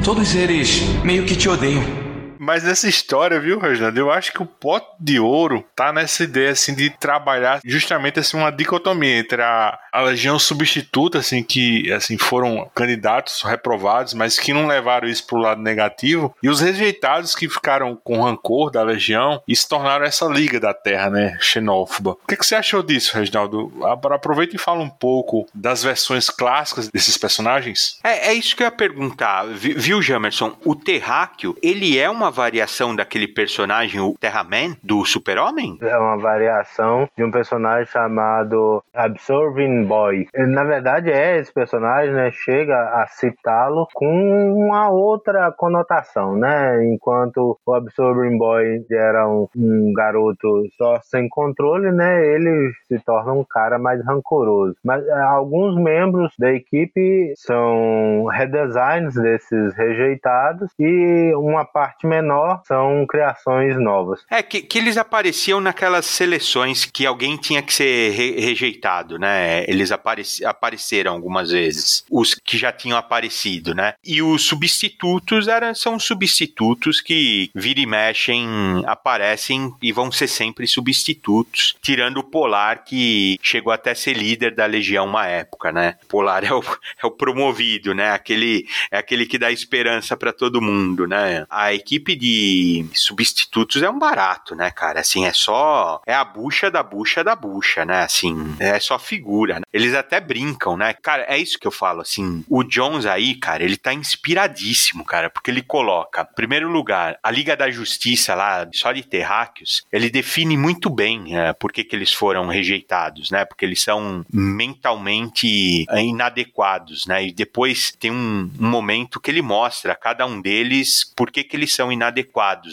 Todos eles meio que te odeiam. Mas nessa história, viu, Reginaldo? Eu acho que o pote de ouro tá nessa ideia, assim, de trabalhar justamente, assim, uma dicotomia entre a, a legião substituta, assim, que, assim, foram candidatos reprovados, mas que não levaram isso pro lado negativo, e os rejeitados que ficaram com rancor da legião e se tornaram essa liga da terra, né, xenófoba. O que, que você achou disso, Reginaldo? Apro- Aproveita e fala um pouco das versões clássicas desses personagens. É, é isso que eu ia perguntar, vi- viu, Jamerson? O Terráqueo, ele é uma variação daquele personagem, o Terraman, do Super-Homem? É uma variação de um personagem chamado Absorbing Boy. Na verdade, é esse personagem, né? Chega a citá-lo com uma outra conotação, né? Enquanto o Absorbing Boy era um, um garoto só sem controle, né? Ele se torna um cara mais rancoroso. Mas é, alguns membros da equipe são redesigns desses rejeitados e uma parte menor são criações novas. É, que, que eles apareciam naquelas seleções que alguém tinha que ser re- rejeitado, né? Eles apareci- apareceram algumas vezes. Os que já tinham aparecido, né? E os substitutos eram, são substitutos que vira e mexem, aparecem e vão ser sempre substitutos, tirando o Polar, que chegou até ser líder da Legião uma época, né? Polar é o, é o promovido, né? Aquele, é aquele que dá esperança pra todo mundo, né? A equipe de substitutos é um barato, né, cara? Assim, é só. É a bucha da bucha da bucha, né? Assim, é só figura. né? Eles até brincam, né? Cara, é isso que eu falo, assim. O Jones aí, cara, ele tá inspiradíssimo, cara, porque ele coloca, em primeiro lugar, a Liga da Justiça lá, só de terráqueos, ele define muito bem é, por que, que eles foram rejeitados, né? Porque eles são mentalmente inadequados, né? E depois tem um, um momento que ele mostra cada um deles por que, que eles são inadequados,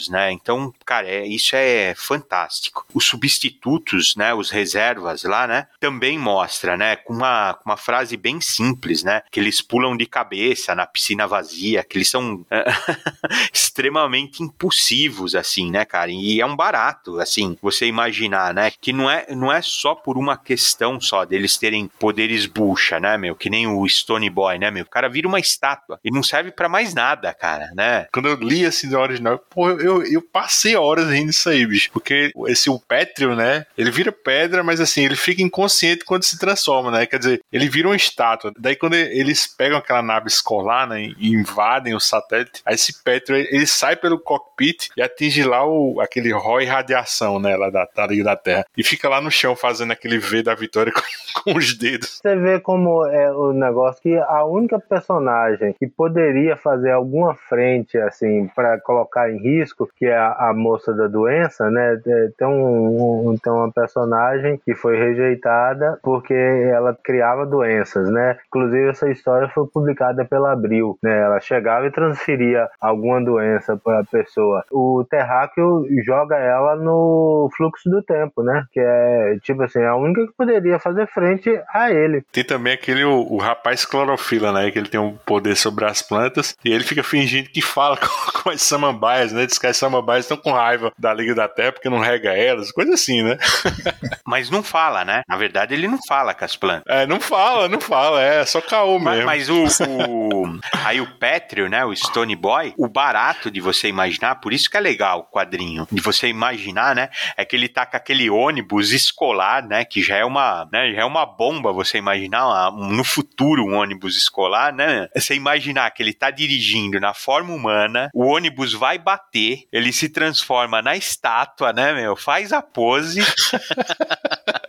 né? Então, cara, é, isso é fantástico. Os substitutos, né? Os reservas lá, né? Também mostra, né? Com uma, uma frase bem simples, né? Que eles pulam de cabeça na piscina vazia, que eles são extremamente impulsivos, assim, né, cara? E é um barato, assim, você imaginar, né? Que não é, não é só por uma questão só deles terem poderes bucha, né, meu? Que nem o Stone Boy, né, meu? O cara vira uma estátua e não serve pra mais nada, cara, né? Quando eu li assim da original. Pô, eu, eu passei horas rindo disso aí, bicho. Porque esse o Pétrio, né? Ele vira pedra, mas assim, ele fica inconsciente quando se transforma, né? Quer dizer, ele vira uma estátua. Daí quando eles pegam aquela nave escolar, né? E invadem o satélite, aí esse Pétrio, ele sai pelo cockpit e atinge lá o, aquele ROI radiação, né? Lá da, da da Terra. E fica lá no chão fazendo aquele V da vitória com, com os dedos. Você vê como é o negócio que a única personagem que poderia fazer alguma frente, assim, para colocar em risco, que é a, a, moça da doença, né? É, tem, um, um, tem uma personagem que foi rejeitada porque ela criava doenças, né? Inclusive, essa história foi publicada pela Abril, né? Ela chegava e transferia alguma doença para a pessoa. O terráqueo joga ela no fluxo do tempo, né? Que é, tipo assim, a única que poderia fazer frente a ele. Tem também aquele, o, o rapaz clorofila, né? Que ele tem um poder sobre as plantas e ele fica fingindo que fala com, com as samambaias, né? Diz que as samambaias estão com raiva da Liga da Terra porque não rega elas, coisa assim, né? Mas não fala, né? Na verdade, ele não fala com as plantas. É, não fala, não fala, é só caô mesmo. Mas, mas o, o, Aí o Pétrio, né? O Stone Boy, o barato de você imaginar, por isso que é legal o quadrinho, de você imaginar, né? É que ele tá com aquele ônibus escolar, né? Que já é uma, né, já é uma bomba você imaginar no futuro um ônibus escolar, né? Você imaginar que ele tá dirigindo na forma humana, o ônibus vai bater, ele se transforma na estátua, né, meu? Faz a pose.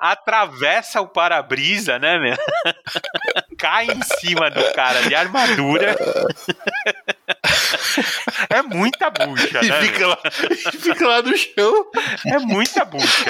atravessa o para-brisa, né, meu? Cai em cima do cara de armadura. É muita bucha, e né? Fica lá, e fica lá no chão. É muita bucha.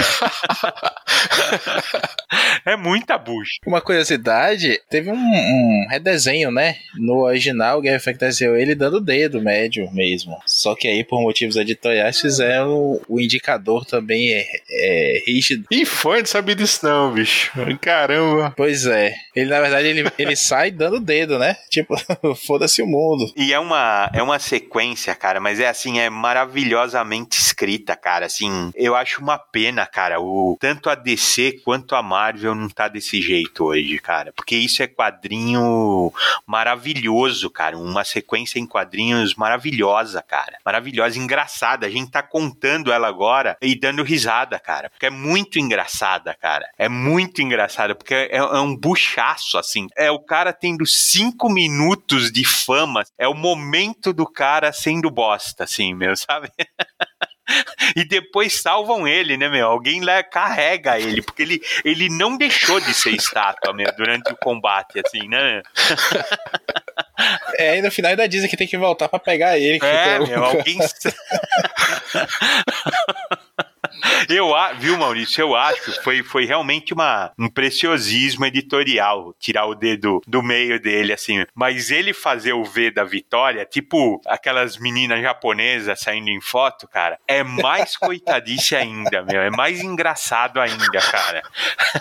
É muita bucha. Uma curiosidade, teve um, um redesenho, né? No original, Frank desenhou ele dando o dedo médio mesmo. Só que aí, por motivos editoriais, fizeram o indicador também é, é rígido. E foi, não sabia disso não, bicho. Caramba. Pois é. Ele, na verdade, ele, ele sai dando o dedo, né? Tipo, foda-se o mundo. E é uma, é uma sequência, cara, mas é assim, é maravilhosamente escrita, cara. Assim, eu acho uma pena, cara, o tanto a DC quanto a Marvel não tá desse jeito hoje, cara. Porque isso é quadrinho maravilhoso, cara. Uma sequência em quadrinhos maravilhosa, cara. Maravilhosa, engraçada. A gente tá contando ela agora e dando risada, cara. Porque é muito engraçada, cara. É muito engraçada, porque é, é um buchaço, assim. É o cara tendo cinco minutos de fama. É o momento do cara sendo bosta, assim, meu, sabe? e depois salvam ele, né, meu? Alguém lá carrega ele, porque ele, ele não deixou de ser estátua, meu, durante o combate, assim, né? É, e no final ainda dizem que tem que voltar para pegar ele. é, meu, alguém... Eu, viu, Maurício? Eu acho foi, foi realmente uma, um preciosismo editorial tirar o dedo do meio dele, assim. Mas ele fazer o V da vitória, tipo aquelas meninas japonesas saindo em foto, cara, é mais coitadice ainda, meu. É mais engraçado ainda, cara.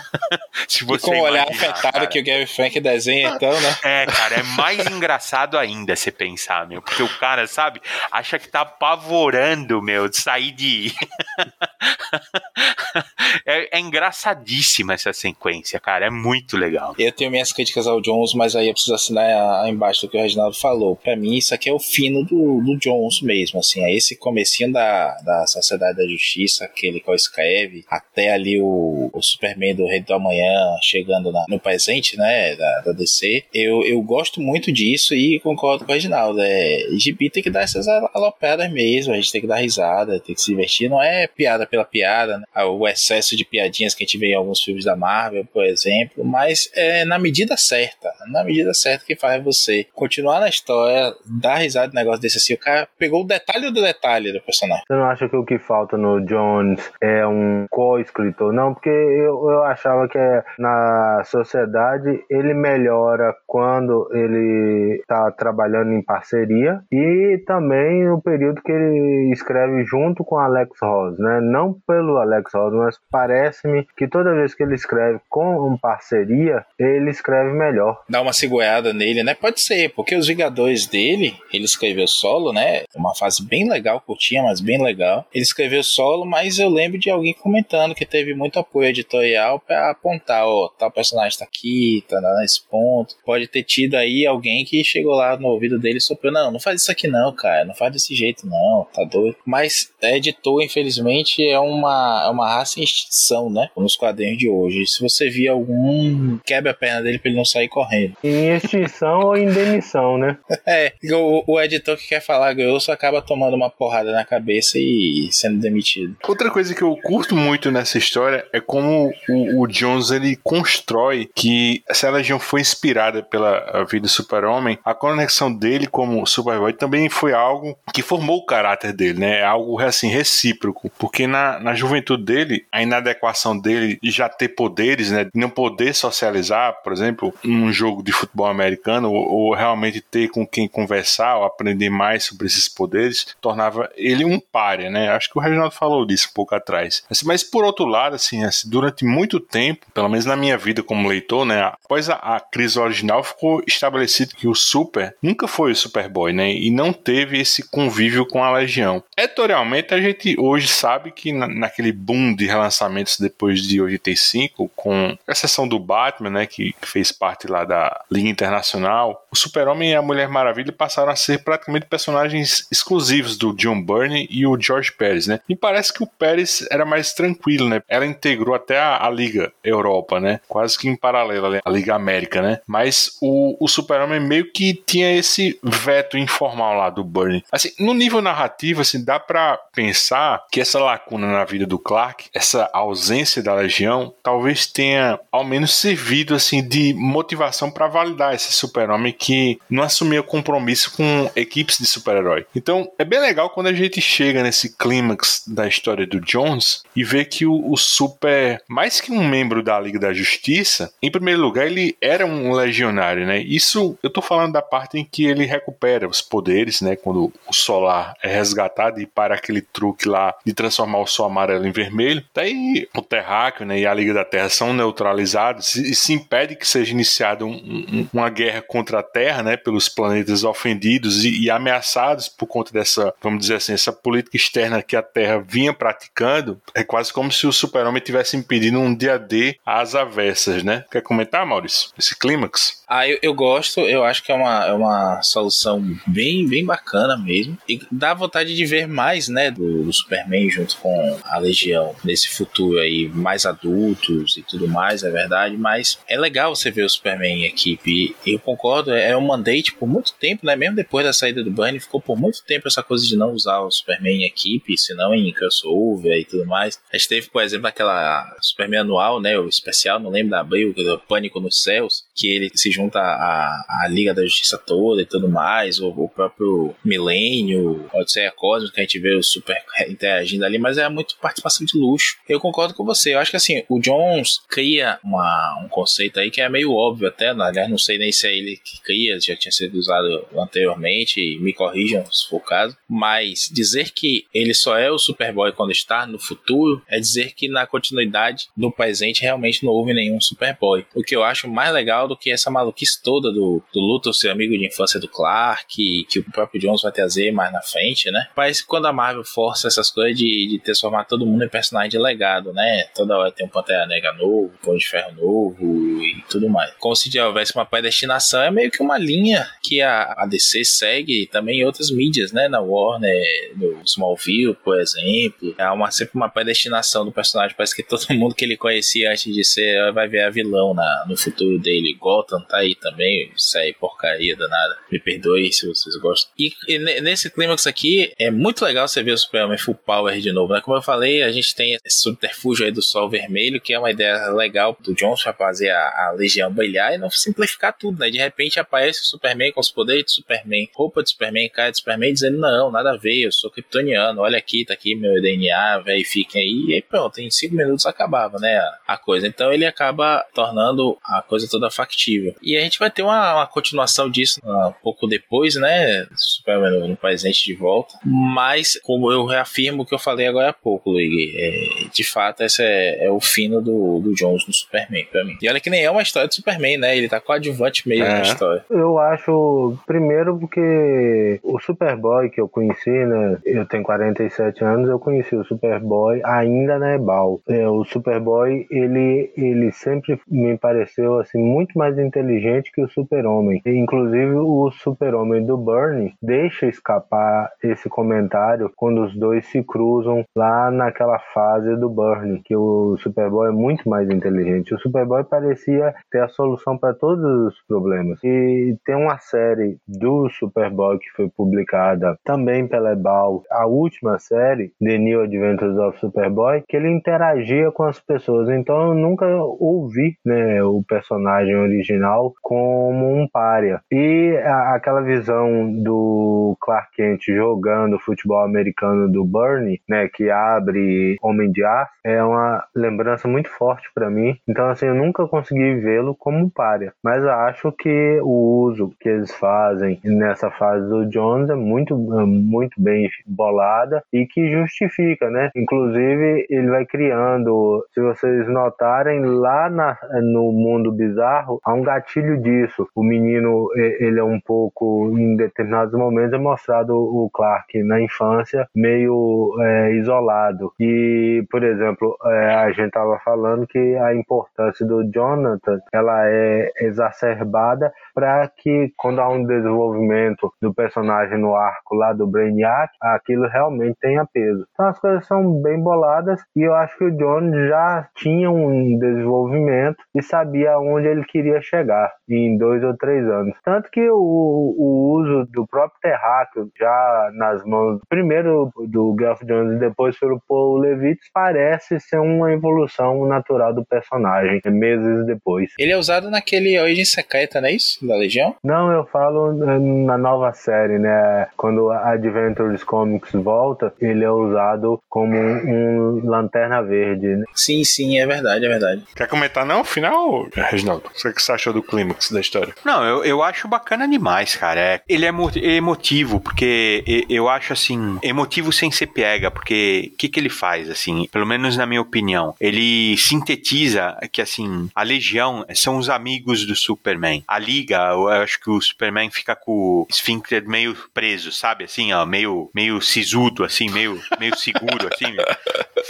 Se você e com o olhar afetado cara. que o Gary Frank desenha, então, né? É, cara, é mais engraçado ainda você pensar, meu. Porque o cara, sabe, acha que tá apavorando, meu, de sair de. é, é, engraçadíssima essa sequência, cara. É muito legal. Eu tenho minhas críticas ao Jones, mas aí eu preciso assinar embaixo do que o Reginaldo falou. Para mim, isso aqui é o fino do, do Jones mesmo, assim. É esse comecinho da, da Sociedade da Justiça, aquele que escreve, até ali o, o Superman do Rei do Amanhã chegando na, no presente, né, da, da DC. Eu, eu gosto muito disso e concordo com o Reginaldo. É, Gibi tem que dar essas aloperas mesmo, a gente tem que dar risada, tem que se divertir. Não é piada pela piada, né? Ah, o excesso de piadinhas que a gente vê em alguns filmes da Marvel, por exemplo, mas é na medida certa, na medida certa que faz você continuar na história, dar risada de negócio desse assim, o cara pegou o detalhe do detalhe do personagem. Você não acha que o que falta no Jones é um co-escritor? Não, porque eu, eu achava que na sociedade ele melhora quando ele está trabalhando em parceria e também no período que ele escreve junto com Alex Ross, né? Não não pelo Alex Ross, mas parece-me que toda vez que ele escreve com uma parceria, ele escreve melhor. Dá uma segurada nele, né? Pode ser, porque os Vingadores dele, ele escreveu solo, né? Uma fase bem legal, curtinha, mas bem legal. Ele escreveu solo, mas eu lembro de alguém comentando que teve muito apoio editorial para apontar, ó, oh, tal personagem tá aqui, tá nesse ponto. Pode ter tido aí alguém que chegou lá no ouvido dele e soprou, não, não faz isso aqui não, cara, não faz desse jeito não, tá doido. Mas editor, infelizmente, é uma, é uma raça em extinção, né? Nos quadrinhos de hoje. Se você vir algum, quebra a perna dele pra ele não sair correndo. Em extinção ou em demissão, né? É, o, o editor que quer falar grosso acaba tomando uma porrada na cabeça e sendo demitido. Outra coisa que eu curto muito nessa história é como o, o Jones ele constrói que se a Legião foi inspirada pela vida do Super-Homem, a conexão dele como Superboy também foi algo que formou o caráter dele, né? É algo assim recíproco, porque na, na juventude dele, a inadequação dele de já ter poderes, né? Não poder socializar, por exemplo, num jogo de futebol americano, ou, ou realmente ter com quem conversar ou aprender mais sobre esses poderes, tornava ele um páreo, né? Acho que o Reginaldo falou disso um pouco atrás. Assim, mas por outro lado, assim, assim, durante muito tempo, pelo menos na minha vida como leitor, né? Após a, a crise original, ficou estabelecido que o Super nunca foi o Superboy, né? E não teve esse convívio com a Legião. Editorialmente, a gente hoje sabe que na, naquele boom de relançamentos depois de 85, com exceção do Batman, né? Que fez parte lá da Liga Internacional, o Super-Homem e a Mulher Maravilha passaram a ser praticamente personagens exclusivos do John Byrne e o George Pérez, né? E parece que o Pérez era mais tranquilo, né? Ela integrou até a, a Liga Europa, né? Quase que em paralelo à Liga América, né? Mas o, o Super-Homem meio que tinha esse veto informal lá do Byrne. Assim, no nível narrativo, assim, dá para pensar que essa lacuna na vida do Clark, essa ausência da Legião, talvez tenha ao menos servido assim de motivação para validar esse Super-Homem que não assumia compromisso com equipes de super-herói. Então, é bem legal quando a gente chega nesse clímax da história do Jones e vê que o, o Super, mais que um membro da Liga da Justiça, em primeiro lugar, ele era um legionário, né? Isso eu tô falando da parte em que ele recupera os poderes, né? Quando o Solar é resgatado e para aquele truque lá de transformar o Sol amarelo em vermelho. Daí o Terráqueo né, e a Liga da Terra são neutralizados e se impede que seja iniciada um, um, uma guerra contra a Terra, né? Pelos planetas ofendidos e, e ameaçados por conta dessa, vamos dizer assim, essa política externa que a Terra vinha praticando. É quase como se o Super-Homem tivesse impedindo um dia D às avessas, né? Quer comentar, Maurício? Esse clímax? Ah, eu, eu gosto, eu acho que é uma, é uma solução bem, bem bacana mesmo. E dá vontade de ver mais, né, do, do Superman junto com a Legião nesse futuro aí, mais adultos e tudo mais, é verdade. Mas é legal você ver o Superman em equipe. E eu concordo, é um mandate por muito tempo, né? Mesmo depois da saída do Burnie, ficou por muito tempo essa coisa de não usar o Superman em equipe, senão em crossover e tudo mais. A gente teve, por exemplo, aquela Superman anual, né? O especial, não lembro da Abril, Pânico nos Céus, que ele se junta à, à Liga da Justiça toda e tudo mais, o, o próprio Milênio, Odisseia Cósmica, a gente vê o Super interagindo ali, mas é muito participação de luxo. Eu concordo com você, eu acho que assim, o Jones cria uma, um conceito aí que é meio óbvio até, né? aliás, não sei nem se é ele que cria, já tinha sido usado anteriormente, me corrijam se for o caso, mas dizer que ele só é o Superboy quando está no futuro é dizer que na continuidade, no presente, realmente não houve nenhum Superboy. O que eu acho mais legal do que essa maluquice toda do, do Luthor ser amigo de infância do Clark, que, que o próprio Jones vai trazer mais na frente, né? Parece que quando a Marvel força essas coisas de, de transformar todo mundo em personagem de legado, né? Toda hora tem um Pantera Negra novo, um Pão de Ferro novo e tudo mais. Como se já houvesse uma predestinação, é meio que uma linha que a, a DC segue também em outras mídias, né? Na Warner, no Smallville, por exemplo. É uma, sempre uma predestinação do personagem. Parece que todo mundo que ele conhecia antes de ser vai ver a vilão na, no futuro dele. Gotham tá aí também, isso aí porcaria danada. Me perdoe se vocês gostam. E, e nesse clímax aqui, é muito legal você ver o Superman Full Power de novo, né? Como eu falei, a gente tem esse subterfúgio aí do Sol Vermelho, que é uma ideia legal do pra fazer a, a Legião brilhar e não simplificar tudo, né? De repente aparece o Superman com os poderes de Superman, roupa de Superman, cara de Superman, dizendo: Não, nada a ver, eu sou kryptoniano, olha aqui, tá aqui meu DNA, verifiquem aí. E aí pronto, em cinco minutos acabava, né? A, coisa. Então ele acaba tornando a coisa toda factível. E a gente vai ter uma, uma continuação disso um pouco depois, né? Superman no, no presente de volta. Mas, como eu reafirmo o que eu falei agora há pouco, Luigi. É, de fato, esse é, é, o fino do, do Jones no Superman, pra mim. E olha que nem é uma história de Superman, né? Ele tá coadjuvante meio é. na história. Eu acho, primeiro, porque o Superboy que eu conheci, né? Eu tenho 47 anos, eu conheci o Superboy ainda na Ebal. É, o Superboy, ele, ele sempre me pareceu assim muito mais inteligente que o Super-Homem. Inclusive, o Super-Homem do Burnie deixa escapar esse comentário quando os dois se cruzam lá naquela fase do Burnie, que o Superboy é muito mais inteligente. O Superboy parecia ter a solução para todos os problemas. E tem uma série do Superboy que foi publicada também pela Ebal, a última série, The New Adventures of Superboy, que ele interagia com as pessoas. Então eu nunca ouvi né, o personagem original como um pária. E a, aquela visão do Clark Kent jogando futebol americano do Bernie, né, que abre Homem de Aço, é uma lembrança muito forte para mim. Então assim, eu nunca consegui vê-lo como um pária, mas acho que o uso que eles fazem nessa fase do Jones é muito muito bem bolada e que justifica, né? Inclusive ele vai criando, se vocês notarem lá na, no mundo bizarro, há um gatilho disso. O menino ele é um pouco em determinados momentos é mostrado o Clark na infância meio é, isolado e por exemplo é, a gente estava falando que a importância do Jonathan ela é exacerbada para que quando há um desenvolvimento do personagem no arco lá do Brainiac, aquilo realmente tenha peso. Então as coisas são bem boladas e eu acho que o John já tinha um desenvolvimento e sabia onde ele queria chegar em dois ou três anos. Tanto que o, o uso do próprio terráqueo já nas mãos primeiro do Geoff Jones e depois pelo Paul Levitz parece ser uma evolução natural do personagem meses depois. Ele é usado naquele Origem Secreta, não é isso? Da Legião? Não, eu falo na nova série, né? Quando a Adventures Comics volta, ele é usado como um, um lanterna verde. Né? Sim, sim, é verdade, é verdade. Quer comentar não? Final, Reginaldo? O que você achou do clímax da história? Não, eu, eu acho bacana demais, cara. É, ele é emotivo, porque eu acho assim, emotivo sem ser pega, porque o que, que ele faz, assim, pelo menos na minha opinião? Ele sintetiza que, assim, a Legião são os amigos do Superman. A Liga, eu acho que o Superman fica com o esfíncter meio preso, sabe? Assim, ó, meio, meio sisudo, assim, meio, meio seguro, assim.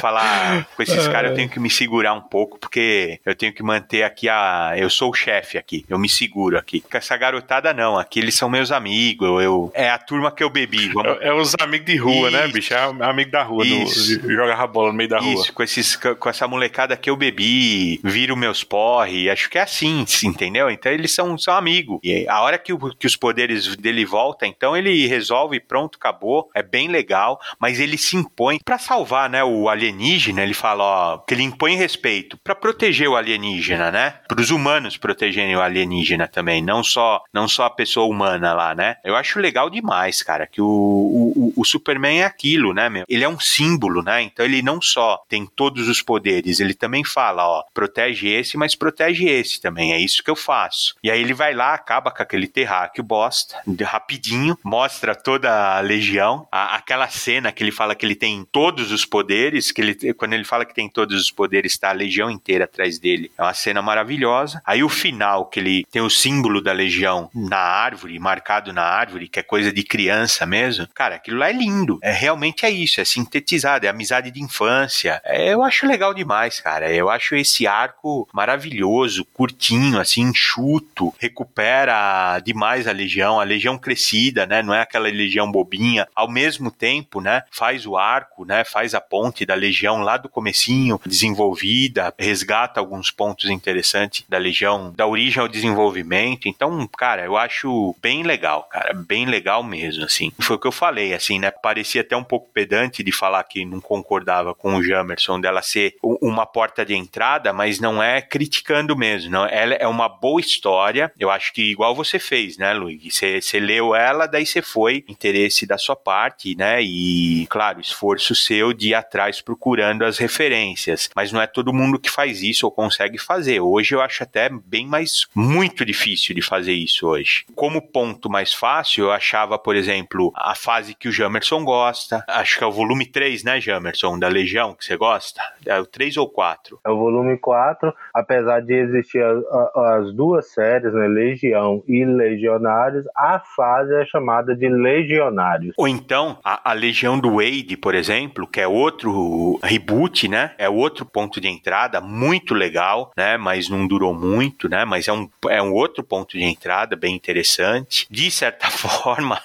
Falar com esses caras eu tenho que me segurar um pouco, porque eu tenho que manter aqui a. Eu sou o chefe aqui, eu me seguro aqui. Com essa garotada, não. Aqui eles são meus amigos, eu, é a turma que eu bebi. Vamos... É, é, os amigos de rua, né, Isso. né, bicho? É amigo da rua, Isso. Do, jogava bola no meio da rua. Isso, com, esses, com essa molecada que eu bebi, viro meus porre, acho que é assim, entendeu? Então eles são, são amigos. E a hora que, o, que os poderes dele voltam, então ele resolve, pronto, acabou, é bem legal, mas ele se impõe para salvar, né, o alienígena, ele fala, ó, que ele impõe respeito para proteger o alienígena, né? Para os humanos protegerem o alienígena também, não só não só a pessoa humana lá, né? Eu acho legal demais, cara, que o, o, o Superman é aquilo, né, meu? Ele é um símbolo, né? Então ele não só tem todos os poderes, ele também fala, ó, protege esse, mas protege esse também, é isso que eu faço. E aí ele vai lá, acaba com aquele terráqueo bosta, rapidinho, mostra toda a legião, a, aquela cena que ele fala que ele tem todos os poderes, que ele, quando ele fala que tem todos os poderes, está a legião inteira atrás dele. É uma cena maravilhosa. Aí o final, que ele tem o símbolo da legião na árvore, marcado na árvore, que é coisa de criança mesmo. Cara, aquilo lá é lindo. É realmente é isso, é sintetizado, é amizade de infância. É, eu acho legal demais, cara. Eu acho esse arco maravilhoso, curtinho, assim, enxuto, recupera demais a legião, a legião crescida, né? Não é aquela legião bobinha. Ao mesmo tempo, né, faz o arco, né, faz a ponte da legião lá do comecinho, desenvolvida, resgata alguns pontos interessantes da legião, da origem ao desenvolvimento. Então, cara, eu acho bem legal, cara, bem legal mesmo, assim. Foi o que eu falei, assim, né? Parecia até um pouco pedante de falar que não concordava com o Jamerson dela ser uma porta de entrada, mas não é criticando mesmo, não. Ela é uma boa história. Eu acho que igual você fez, né, Luiz? Você leu ela, daí você foi interesse da sua parte, né? E, claro, esforço seu de ir atrás procurando as referências. Mas não é todo mundo que faz isso ou consegue fazer. Hoje eu acho até bem mais muito difícil de fazer isso hoje. Como ponto mais fácil, eu achava, por exemplo, a fase que o Jamerson gosta. Acho que é o volume 3, né, Jamerson, da Legião, que você gosta? É o 3 ou 4? É o volume 4, apesar de existir a, a, as duas séries, né, Legião e Legionários, a fase é chamada de Legionários. Ou então, a, a Legião do Wade, por exemplo, que é outro reboot, né? É outro ponto de entrada, muito legal, né? Mas não durou muito, né? Mas é um, é um outro ponto de entrada bem interessante. De certa forma,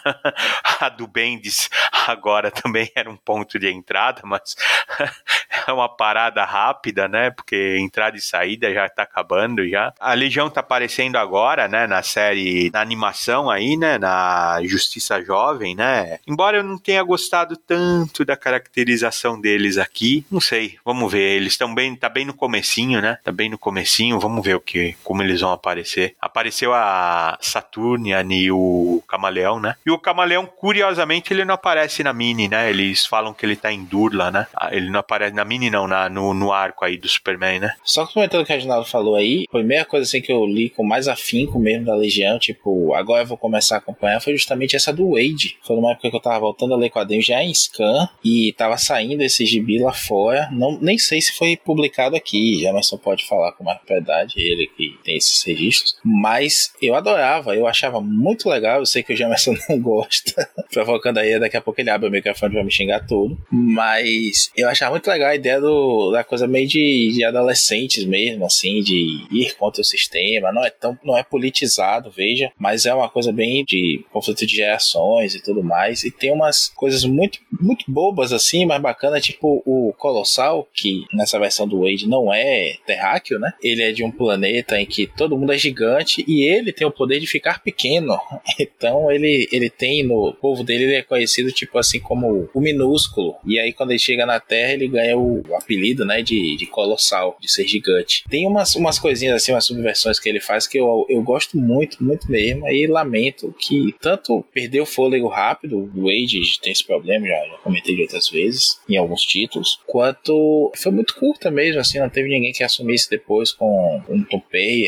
a do Bendis agora também era um ponto de entrada, mas é uma parada rápida, né? Porque entrada e saída já tá acabando já. A Legião tá aparecendo agora, né? Na série, na animação aí, né? Na Justiça Jovem, né? Embora eu não tenha gostado tanto da caracterização deles aqui, não sei, vamos ver. Eles estão bem, tá bem no comecinho, né? Tá bem no comecinho, vamos ver o que, como eles vão aparecer. Apareceu a Saturnian e o Camaleão, né? E o Camaleão, curiosamente, ele não aparece na mini, né? Eles falam que ele tá em Durla, né? Ah, ele não aparece na mini, não, na, no, no arco aí do Superman, né? Só comentando o que a Reginaldo falou aí, foi a primeira coisa assim que eu li com mais afinco mesmo da Legião, tipo, agora eu vou começar a acompanhar, foi justamente essa do Wade. Foi numa época que eu tava voltando a ler quadrinhos já em scan e tava saindo esse gibi lá fora. Não, nem sei se foi publicado aqui, já mas só pode falar com mais propriedade, ele que tem esses registros. Mas eu adorava, eu achava muito legal. Eu sei que o Jamerson não gosta, provocando aí, daqui a pouco ele abre o microfone pra me xingar tudo. Mas eu achava muito legal a ideia do, da coisa meio de, de adolescentes mesmo, assim, de ir contra o sistema. Não é tão, não é politizado, veja, mas é uma coisa bem de conflito de gerações e tudo mais. E tem umas coisas muito, muito bobas, assim, mas bacana, tipo o Colossal, que nessa versão do Wade não é terráqueo, né? Ele é de um planeta em que todo mundo é gigante e ele tem o poder de ficar pequeno. Então ele, ele tem no povo dele, ele é conhecido tipo assim como o minúsculo. E aí quando ele chega na Terra, ele ganha o, o apelido, né, de, de colossal, de ser gigante. Tem umas, umas coisinhas assim, umas subversões que ele faz que eu, eu gosto muito, muito mesmo. E lamento que tanto perdeu o fôlego rápido, o Wade tem esse problema, já, já comentei de outras vezes, em alguns títulos, quanto foi muito curta mesmo, assim, não teve ninguém que assumisse depois com um Tom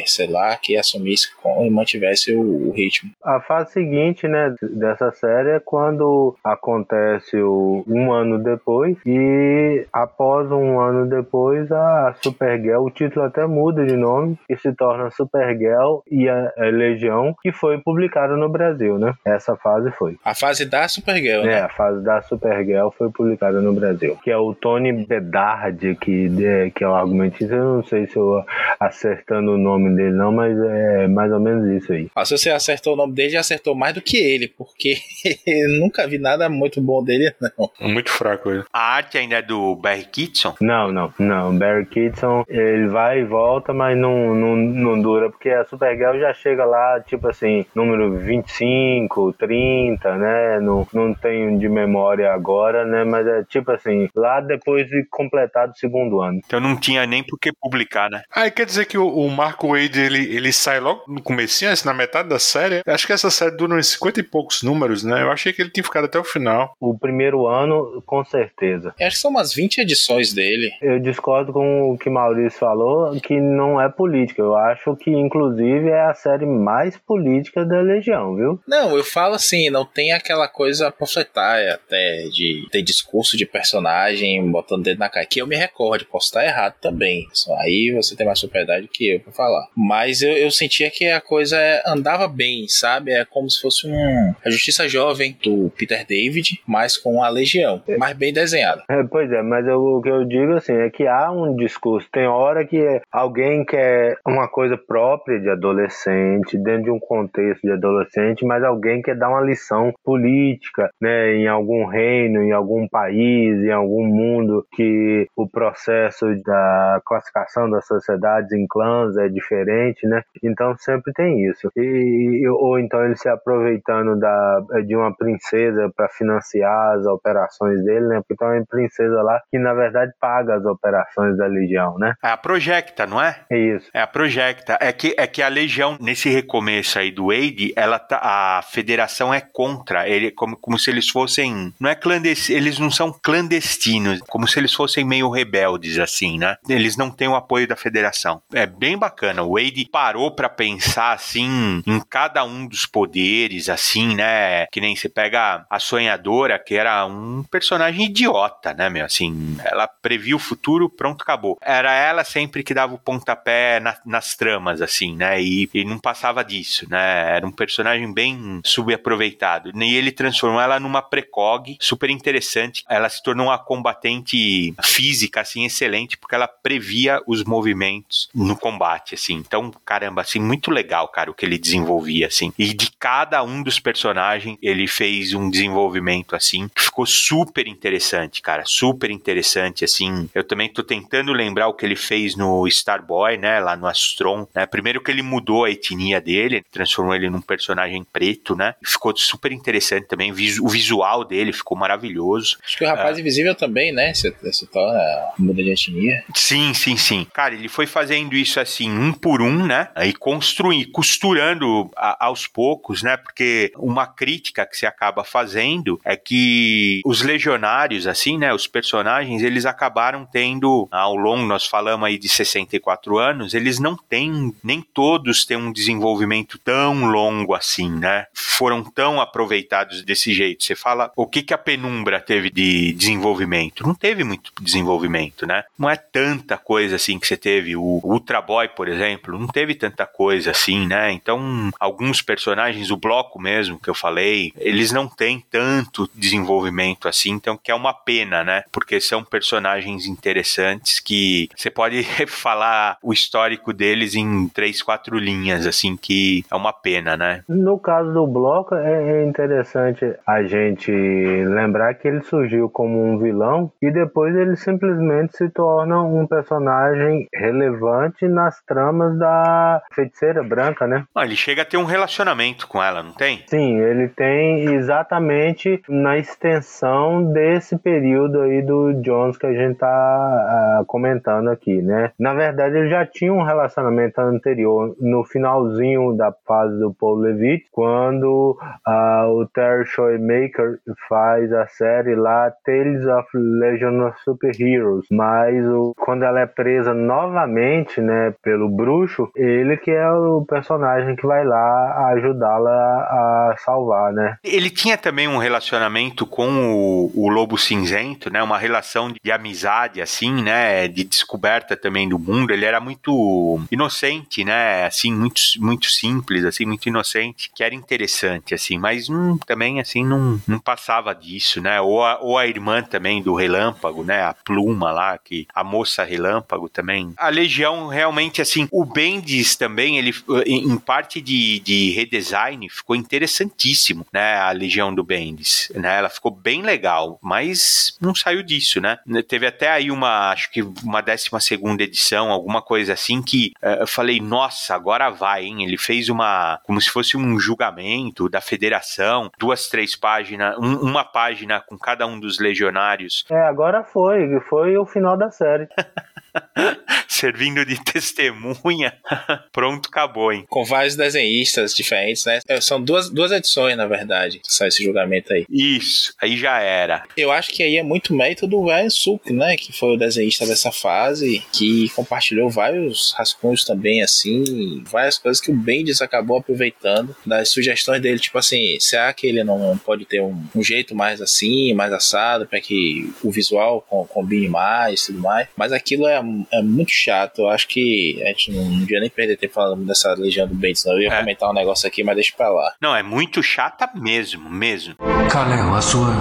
sei lá, que assumisse com, e mantivesse o, o ritmo. A fase seguinte, né, dessa série é quando acontece o, um ano depois e após um ano depois a Supergirl, o título até muda de nome e se torna Supergirl e a, a Legião, que foi publicada no Brasil, né? Essa fase foi. A fase da Supergirl, É, né? a fase da Supergirl foi publicada no Brasil. Que é o Tony Bedard, que, de- que é o argumentista. Eu não sei se eu acertando o nome dele, não, mas é mais ou menos isso aí. Ah, se você acertou o nome dele, já acertou mais do que ele, porque nunca vi nada muito bom dele, não. Muito fraco ele. A arte ainda é do Barry Kitson? Não, não, não. Barry Kitson, ele vai e volta, mas não, não, não dura, porque a Supergirl já chega lá, tipo assim, número 25, 30, né? Não, não tenho de memória agora, né? Mas é tipo assim, lá depois de completado o segundo ano. Então não tinha nem por que publicar, né? Ah, e quer dizer que o, o Marco Wade, ele, ele sai logo no comecinho, assim, na metade da série? Eu Acho que essa série dura uns 50 e poucos números, né? Eu achei que ele tinha ficado até o final. O primeiro ano, com certeza. Eu acho que são umas 20 edições dele. Eu discordo com o que Maurício falou, que não é política. Eu acho que, inclusive, é a série mais política da Legião, viu? Não, eu falo assim, não tem aquela coisa panfletária até de ter discurso de personagem botando dedo na cara. Que eu me recordo, posso estar errado também. Aí você tem mais propriedade que eu pra falar. Mas eu, eu sentia que a coisa é- andava bem, sabe? É como se fosse um a Justiça Jovem do Peter David, mas com a Legião, mais bem desenhada. É, pois é, mas eu- o que eu digo assim é que há um discurso. Tem hora que alguém quer uma coisa própria de adolescente, dentro de um contexto de adolescente, mas alguém quer dar uma lição política, né, em algum reino, em algum país, em algum mundo que o processo da classificação das sociedades em clãs é diferente, né? Então sempre tem isso. E, ou então ele se aproveitando da, de uma princesa para financiar as operações dele, né? Porque tem uma princesa lá que na verdade paga as operações da Legião, né? É a Projecta, não é? É isso. É a Projecta. É que, é que a Legião, nesse recomeço aí do Wade, ela tá, a federação é contra. Ele, como, como se eles fossem. Não é clandestino, eles não são clandestinos, como se eles fossem meio rebeldes, assim, né? Eles não têm o apoio da federação. É bem bacana. O Wade parou para pensar, assim, em cada um dos poderes, assim, né? Que nem você pega a sonhadora, que era um personagem idiota, né, meu? Assim, ela previa o futuro, pronto, acabou. Era ela sempre que dava o pontapé na, nas tramas, assim, né? E, e não passava disso, né? Era um personagem bem subaproveitado. E ele transformou ela numa precog super interessante. Ela se tornou uma combatente física, assim, excelente, porque ela previa os movimentos no combate, assim. Então, caramba, assim, muito legal, cara, o que ele desenvolvia, assim. E de cada um dos personagens, ele fez um desenvolvimento, assim, que ficou super interessante, cara. Super interessante, assim. Eu também tô tentando lembrar o que ele fez no Starboy, né, lá no Astron, né. Primeiro que ele mudou a etnia dele, transformou ele num personagem preto, né. Ficou super interessante também. O visual dele ficou maravilhoso. Acho que o Rapaz Ah. Invisível também, né? Se, se torna muda de etnia. Sim, sim, sim. Cara, ele foi fazendo isso assim, um por um, né? Aí construir, costurando a- aos poucos, né? Porque uma crítica que se acaba fazendo é que os legionários, assim, né? Os personagens, eles acabaram tendo, ao longo, nós falamos aí de 64 anos, eles não têm, nem todos têm um desenvolvimento tão longo assim, né? Foram tão aproveitados desse jeito. Você fala, o que que a penumbra teve de desenvolvimento? Não teve muito desenvolvimento, né? Não é tanta coisa assim que você teve. O Ultra Boy, por exemplo, não teve tanta coisa assim, né? Então, alguns personagens, o bloco mesmo que eu falei, eles não têm tanto desenvolvimento assim, então que é uma pena, né? Porque são personagens interessantes que você pode falar o histórico deles em três, quatro linhas, assim, que é uma pena, né? No caso do bloco, é é interessante a gente lembrar que ele surgiu como um vilão e depois ele simplesmente se torna um personagem relevante nas tramas da feiticeira branca, né? Ah, ele chega a ter um relacionamento com ela, não tem? Sim, ele tem exatamente na extensão desse período aí do Jones que a gente tá ah, comentando aqui, né? Na verdade, ele já tinha um relacionamento anterior no finalzinho da fase do Paul Levitt, quando ah, o Terry Shoemaker faz a série lá Tales of Legion of Superheroes, mas o, quando ela é presa novamente, né, pelo bruxo, ele que é o personagem que vai lá ajudá-la a salvar, né? Ele tinha também um relacionamento com o, o Lobo Cinzento, né? Uma relação de amizade, assim, né? De descoberta também do mundo. Ele era muito inocente, né? Assim, muito, muito simples, assim, muito inocente, que era interessante, assim. Mas hum, também, assim, não, não passava disso, né? Ou a, ou a irmã também do Relâmpago, né? A Pluma lá, que a moça Relâmpago também. A Legião, realmente, assim, o Bendis também, ele, em em parte de, de redesign, ficou interessantíssimo, né? A Legião do Bendis, né? Ela ficou bem legal, mas não saiu disso, né? Teve até aí uma, acho que uma décima segunda edição, alguma coisa assim, que eh, eu falei, nossa, agora vai, hein? Ele fez uma, como se fosse um julgamento da federação, duas, três páginas, um- uma página com cada um dos legionários É, agora foi, foi o final da série. servindo de testemunha. Pronto, acabou, hein? Com vários desenhistas diferentes, né? É, São duas, duas edições, na verdade, que sai esse julgamento aí. Isso, aí já era. Eu acho que aí é muito mérito do Ryan Suk, né? Que foi o desenhista dessa fase, que compartilhou vários rascunhos também, assim, várias coisas que o Bendis acabou aproveitando das sugestões dele, tipo assim, será que ele não pode ter um, um jeito mais assim, mais assado, para que o visual com- combine mais e tudo mais? Mas aquilo é, é muito chato. Eu acho que a gente não, devia nem perder tempo falando dessa legião do Bendis, não. Eu ia É. comentar um negócio aqui, mas deixa pra lá. Não, é muito chata mesmo, mesmo. Kalel, a sua.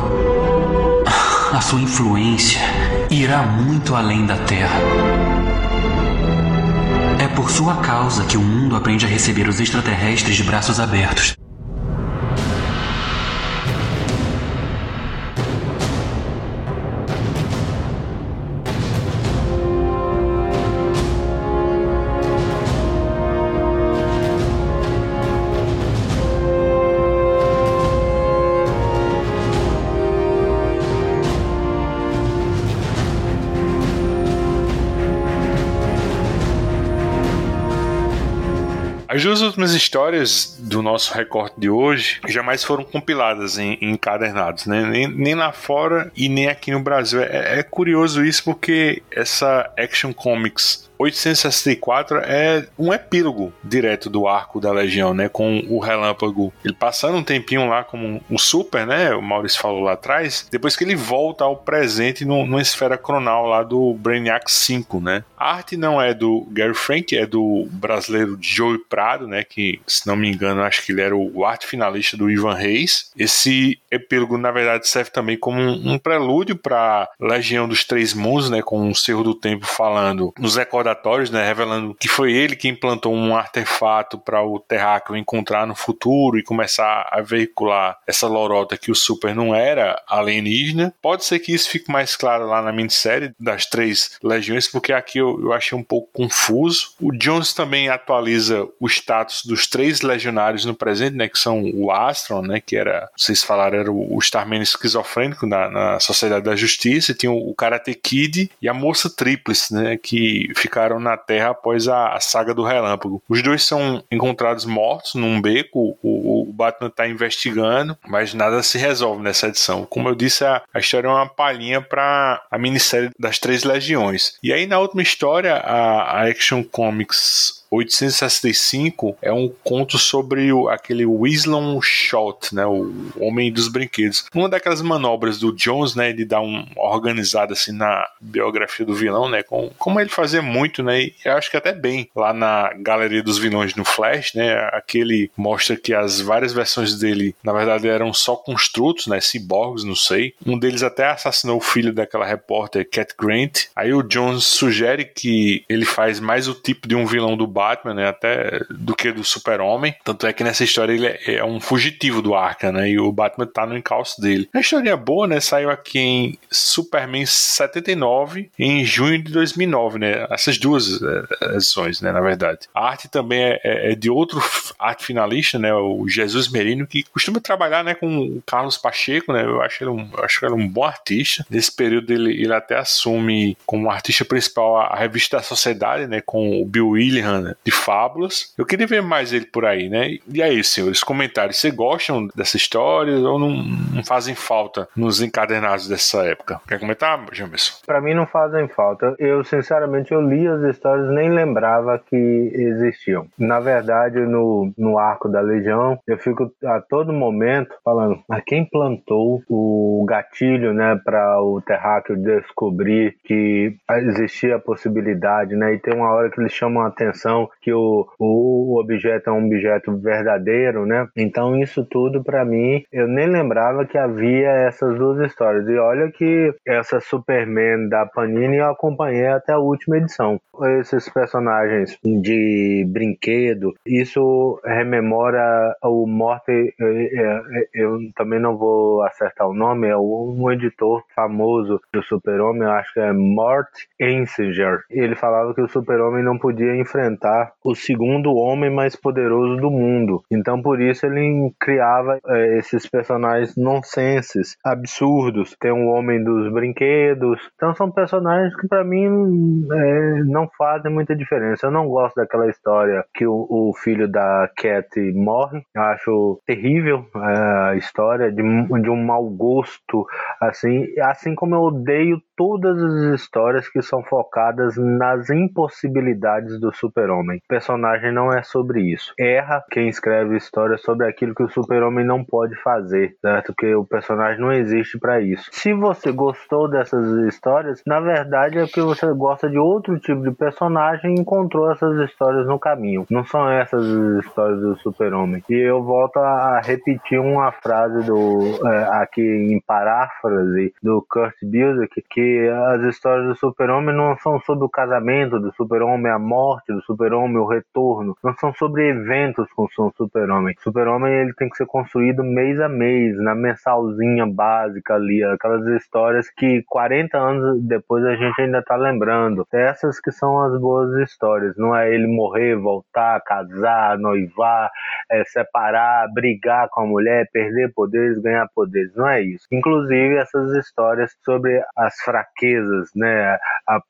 A sua influência irá muito além da Terra. É por sua causa que o mundo aprende a receber os extraterrestres de braços abertos. As duas últimas histórias do nosso recorte de hoje jamais foram compiladas em, em encadernados, né? Nem, nem, lá fora e nem aqui no Brasil. É, é curioso isso porque essa Action Comics 864 é um epílogo direto do arco da Legião, né? Com o Relâmpago. Ele passando um tempinho lá como um super, né? O Maurício falou lá atrás. Depois que ele volta ao presente no, numa esfera cronal lá do Brainiac 5, né? A arte não é do Gary Frank, é do brasileiro Joey Prado, né? Que, se não me engano, acho que ele era o arte finalista do Ivan Reis. Esse epílogo, na verdade, serve também como um, um prelúdio para Legião dos Três Mundos, né? Com o Cerro do Tempo falando nos recordatórios recordatórios, né, revelando que foi ele que implantou um artefato para o Terráqueo encontrar no futuro e começar a veicular essa lorota que o Super não era alienígena. Pode ser que isso fique mais claro lá na minissérie das três legiões, porque aqui eu, eu achei um pouco confuso. O Jones também atualiza o status dos três legionários no presente, né, que são o Astron, né, que era, vocês falaram, era o Starman esquizofrênico na, na Sociedade da Justiça, e tinha o Karate Kid e a Moça Tríplice, né, que ficaram ficaram na Terra após a, saga do Relâmpago. Os dois são encontrados mortos num beco, o, o Batman está investigando, mas nada se resolve nessa edição. Como eu disse, a, a história é uma palhinha para a minissérie das Três Legiões. E aí na última história, a, a Action Comics 865 é um conto sobre o, aquele Wislon Shot, né, o Homem dos Brinquedos. Uma daquelas manobras do Jones, né, de dar uma organizada assim na biografia do vilão, né, com, como ele fazia muito, né, e eu acho que até bem lá na Galeria dos Vilões no Flash, né, aquele mostra que as várias versões dele, na verdade, eram só construtos, né, ciborgues, não sei. Um deles até assassinou o filho daquela repórter Cat Grant. Aí o Jones sugere que ele faz mais o tipo de um vilão do Batman, né? Até do que do Super-Homem. Tanto é que nessa história ele é, é um fugitivo do Arkham, né? E o Batman tá no encalço dele. A história é boa, né? Saiu aqui em Superman 79 em junho de 2009, né? Essas duas é, edições, né? Na verdade. A arte também é, é, é de outro arte finalista, né? O Jesus Merino, que costuma trabalhar, né? Com o Carlos Pacheco, né? Eu acho ele um, acho ele um bom artista. Nesse período ele, ele até assume como artista principal a, a revista da Sociedade, né? Com o Bill William, de fábulas. Eu queria ver mais ele por aí, né? E aí, senhores, comentários. Vocês gostam dessa história ou não, não fazem falta nos encadernados dessa época? Quer comentar, Jamerson? Para mim não fazem falta. Eu, sinceramente, eu li as histórias nem lembrava que existiam. Na verdade, no, no arco da Legião, eu fico a todo momento falando, mas quem plantou o gatilho, né, para o terráqueo descobrir que existia a possibilidade, né? E tem uma hora que eles chamam a atenção que o, o objeto é um objeto verdadeiro, né? Então isso tudo para mim, eu nem lembrava que havia essas duas histórias. E olha que essa Superman da Panini eu acompanhei até a última edição. Esses personagens de brinquedo, isso rememora o Morte, eu também não vou acertar o nome, é um editor famoso do Super-Homem, acho que é Mort Ensinger. Ele falava que o Super-Homem não podia enfrentar o segundo homem mais poderoso do mundo. Então, por isso, ele criava é, esses personagens nonsenses, absurdos. Tem o Homem dos Brinquedos. Então, são personagens que, para mim, é, não fazem muita diferença. Eu não gosto daquela história que o, o filho da Cat morre. Eu acho terrível é, a história de, de um mau gosto, assim, assim como eu odeio todas as histórias que são focadas nas impossibilidades do super-homem. O personagem não é sobre isso. Erra quem escreve histórias sobre aquilo que o super-homem não pode fazer, certo? Porque o personagem não existe para isso. Se você gostou dessas histórias, na verdade é porque você gosta de outro tipo de personagem e encontrou essas histórias no caminho. Não são essas histórias do super-homem. E eu volto a repetir uma frase do é, aqui em paráfrase do Kurt Busiek que as histórias do super-homem não são sobre o casamento do super-homem, a morte do super-homem, o retorno. Não são sobre eventos com o super-homem. Super-homem ele tem que ser construído mês a mês, na mensalzinha básica ali, aquelas histórias que 40 anos depois a gente ainda tá lembrando. Essas que são as boas histórias. Não é ele morrer, voltar, casar, noivar, é, separar, brigar com a mulher, perder poderes, ganhar poderes. Não é isso. Inclusive essas histórias sobre as fraquezas, né? A,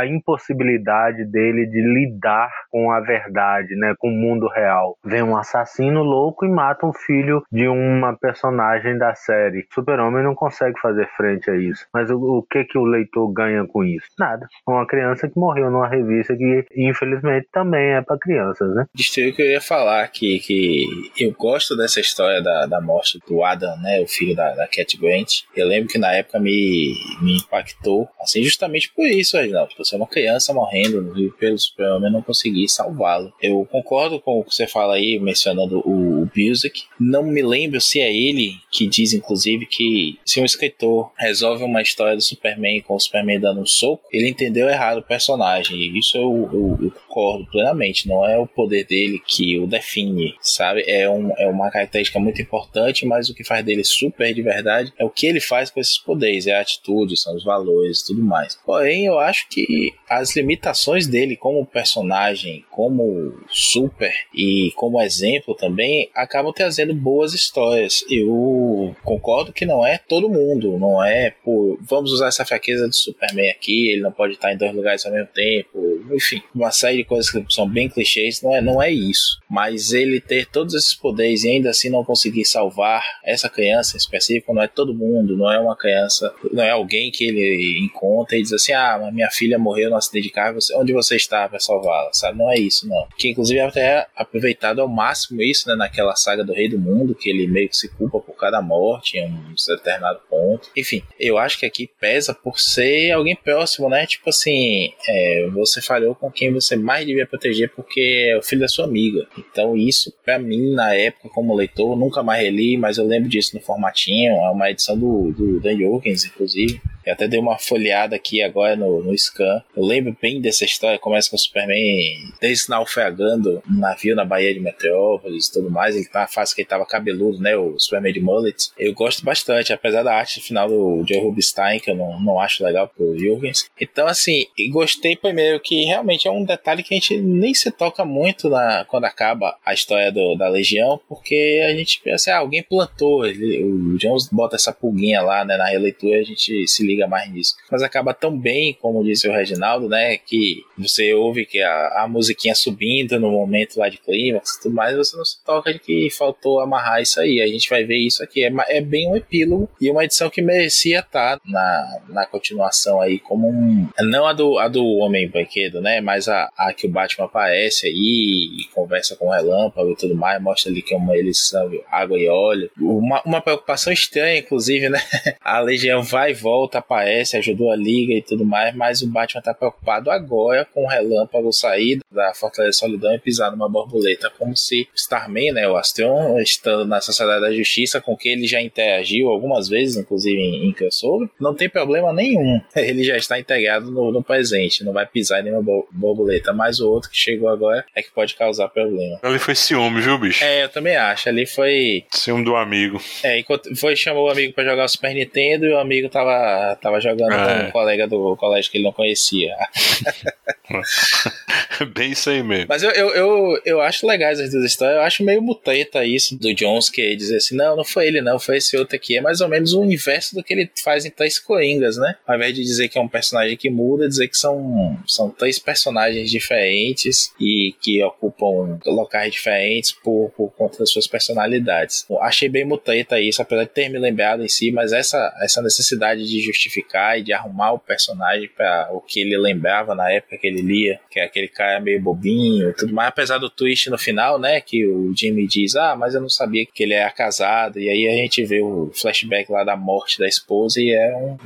a impossibilidade dele de lidar com a verdade, né, com o mundo real. Vem um assassino louco e mata o filho de uma personagem da série. Super-Homem não consegue fazer frente a isso. Mas o, o, que que o leitor ganha com isso? Nada. Uma criança que morreu numa revista que infelizmente também é para crianças, né? Distrito que eu ia falar aqui que eu gosto dessa história da, da morte do Adam, né, o filho da, da Cat Grant. Eu lembro que na época me, me impactou, assim, justamente por isso, Reginaldo. Você é uma criança morrendo e pelo Super-Homem não consegui salvá-lo. Eu concordo com o que você fala aí, mencionando o, o Busiek. Não me lembro se é ele que diz, inclusive, que se um escritor resolve uma história do Superman com o Superman dando um soco, ele entendeu errado o personagem. Isso eu, eu, eu concordo plenamente. Não é o poder dele que o define, sabe? É, um, é uma característica muito importante, mas o que faz dele super de verdade é o que ele faz com esses poderes, é a atitude, são os valores e tudo mais. Porém, eu acho que as limitações dele como personagem, como super e como exemplo também, acabam trazendo boas histórias. Eu concordo que não é todo mundo, não é por vamos usar essa fraqueza do Superman aqui, ele não pode estar em dois lugares ao mesmo tempo, enfim, uma série de coisas que são bem clichês, não é, não é isso. Mas ele ter todos esses poderes e ainda assim não conseguir salvar essa criança em específico, não é todo mundo, não é uma criança, não é alguém que ele encontra e diz assim: ah, minha filha morreu no acidente de carro, onde você está para salvá-la, sabe? Não é isso, não. Que inclusive até é aproveitado ao máximo isso, né, naquela saga do Rei do Mundo, que ele meio que se culpa cada morte em um determinado ponto. Enfim, eu acho que aqui pesa por ser alguém próximo, né? Tipo assim, é, você falhou com quem você mais devia proteger porque é o filho da sua amiga. Então, isso, para mim, na época, como leitor, nunca mais reli, mas eu lembro disso no formatinho. É uma edição do, do Dan Jorgens, inclusive. Eu até dei uma folheada aqui agora no, no scan. Eu lembro bem dessa história. Começa com o Superman desnaufragando um navio na Baía de Metrópolis e tudo mais. Ele tá na fase que ele tava cabeludo, né? O Superman de mullet. Eu gosto bastante, apesar da arte final do Joe Rubinstein, que eu não, não acho legal pro Jurgens. Então, assim, gostei primeiro que realmente é um detalhe que a gente nem se toca muito na, quando acaba a história do, da Legião, porque a gente pensa, ah, alguém plantou. Ele, o Jones bota essa pulguinha lá, né? Na releitura a gente se liga liga mais nisso. Mas acaba tão bem, como disse o Reginaldo, né? Que você ouve que a, a musiquinha subindo no momento lá de clímax e tudo mais, você não se toca de que faltou amarrar isso aí. A gente vai ver isso aqui. É, é bem um epílogo e uma edição que merecia estar na, na continuação aí, como um. Não a do, a do Homem Banquedo, né? Mas a, a que o Batman aparece aí e conversa com o relâmpago e tudo mais, mostra ali que é uma eleição água e óleo. Uma, uma preocupação estranha, inclusive, né? A Legião vai e volta, aparece, ajudou a Liga e tudo mais, mas o Batman tá preocupado agora com o relâmpago sair da Fortaleza Solidão e pisar numa borboleta, como se Starman, né, o Astron, estando na Sociedade da Justiça, com que ele já interagiu algumas vezes, inclusive em, em crossover, não tem problema nenhum. Ele já está integrado no, no presente, não vai pisar em nenhuma borboleta, mas o outro que chegou agora é que pode causar problema. Ali foi ciúme, viu, bicho? É, eu também acho. Ali foi. Ciúme do amigo. É, foi chamou o amigo para jogar o Super Nintendo e o amigo tava tava jogando é. com um colega do colégio que ele não conhecia. Bem isso aí mesmo. Mas eu, eu, eu, eu acho legais as duas histórias. Eu acho meio muteta isso do Jones, que dizer assim: não, não foi ele, não, foi esse outro aqui. É mais ou menos o inverso do que ele faz em Três Coringas, né? Ao invés de dizer que é um personagem que muda, dizer que são, são três personagens diferentes e que ocupam locais diferentes por, por conta das suas personalidades. Eu achei bem muteta isso, apesar de ter me lembrado em si, mas essa, essa necessidade de justificar e de arrumar o personagem para o que ele lembrava na época que ele lia, que é aquele cara meio bobinho e tudo mais, apesar do twist no final, né, que o Jimmy diz, ah, mas eu não sabia que ele era casado, e aí a gente vê o flashback lá da morte da esposa e é um,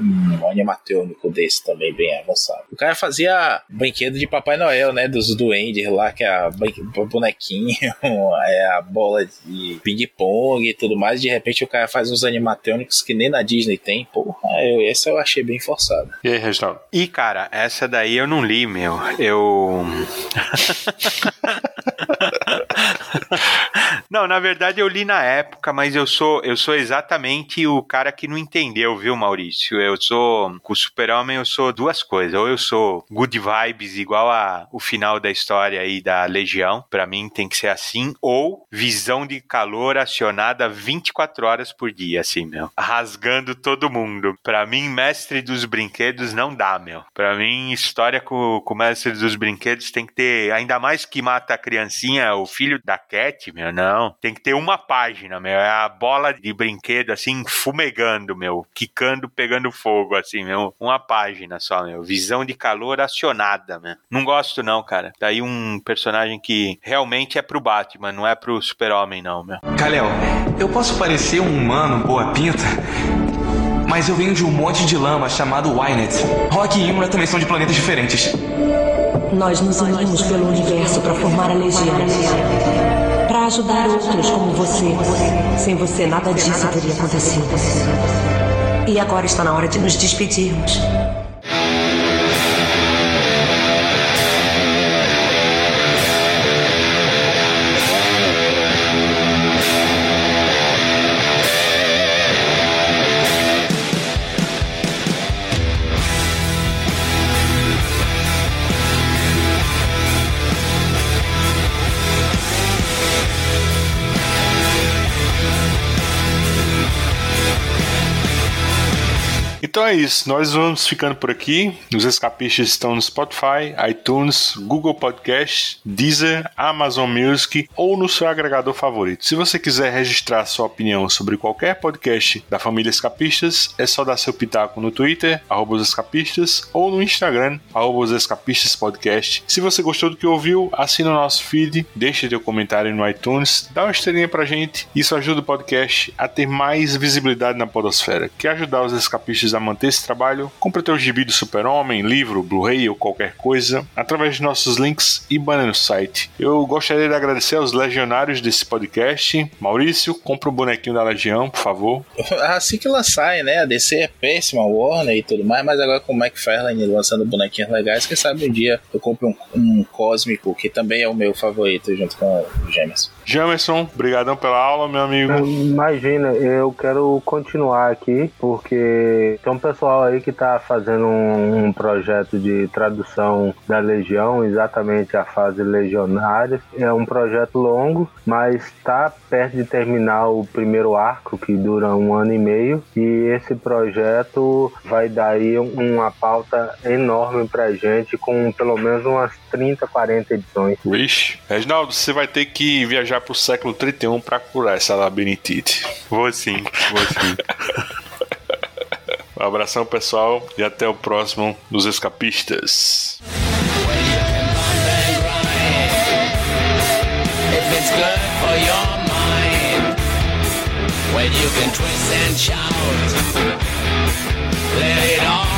um animatrônico desse também, bem avançado. O cara fazia brinquedo de Papai Noel, né, dos duendes lá, que é a bonequinho, é a bola de ping-pong e tudo mais, de repente o cara faz uns animatrônicos que nem na Disney tem, porra, eu, esse essa eu achei bem forçada. E aí, Reginaldo? E, cara, essa daí eu não li, meu. Eu. Não, na verdade eu li na época, mas eu sou eu sou exatamente o cara que não entendeu, viu, Maurício? Eu sou com o Super-Homem eu sou duas coisas. Ou eu sou good vibes igual a o final da história aí da Legião, para mim tem que ser assim, ou visão de calor acionada 24 horas por dia, assim, meu. Rasgando todo mundo. Para mim, mestre dos brinquedos não dá, meu. Para mim, história com, com o mestre dos brinquedos tem que ter, ainda mais que mata a criancinha, o filho da Cat, meu, não. Tem que ter uma página, meu. É a bola de brinquedo, assim, fumegando, meu. Quicando, pegando fogo, assim, meu. Uma página só, meu. Visão de calor acionada, meu. Não gosto, não, cara. Daí um personagem que realmente é pro Batman, não é pro Super-Homem, não, meu. Kalel, eu posso parecer um humano boa pinta, mas eu venho de um monte de lama chamado Wynet. Rock e Imra também são de planetas diferentes. Nós nos unimos pelo universo para formar a Legião. Ajudar outros como você. Sem você, nada disso teria acontecido. E agora está na hora de nos despedirmos. Então é isso, nós vamos ficando por aqui. Os escapistas estão no Spotify, iTunes, Google Podcast, Deezer, Amazon Music ou no seu agregador favorito. Se você quiser registrar sua opinião sobre qualquer podcast da família Escapistas, é só dar seu pitaco no Twitter, arroba os escapistas, ou no Instagram, arroba os escapistas podcast. Se você gostou do que ouviu, assina o nosso feed, deixe seu comentário no iTunes, dá uma estrelinha pra gente. Isso ajuda o podcast a ter mais visibilidade na podosfera. Quer ajudar os escapistas a manter esse trabalho, compre teu gibi do Super-Homem, livro, Blu-ray ou qualquer coisa, através de nossos links e banner no site. Eu gostaria de agradecer aos legionários desse podcast. Maurício, compra um bonequinho da Legião, por favor. Assim que sai, né? A DC é péssima, Warner e tudo mais, mas agora com o McFarlane lançando bonequinhos legais, quem sabe um dia eu compro um, um Cósmico, que também é o meu favorito, junto com o Jameson. Jamerson, brigadão pela aula, meu amigo. Imagina, eu quero continuar aqui, porque tem um pessoal aí que tá fazendo um, um projeto de tradução da Legião, exatamente a fase legionária. É um projeto longo, mas está perto de terminar o primeiro arco, que dura um ano e meio, e esse projeto vai dar aí uma pauta enorme pra gente, com pelo menos umas 30, 40 edições. Vixe. Reginaldo, você vai ter que viajar pro século 31 para curar essa labirintite. Vou sim, vou sim. Um abração, pessoal, e até o próximo dos Escapistas. If it's good for your mind, when you can twist and shout, let it all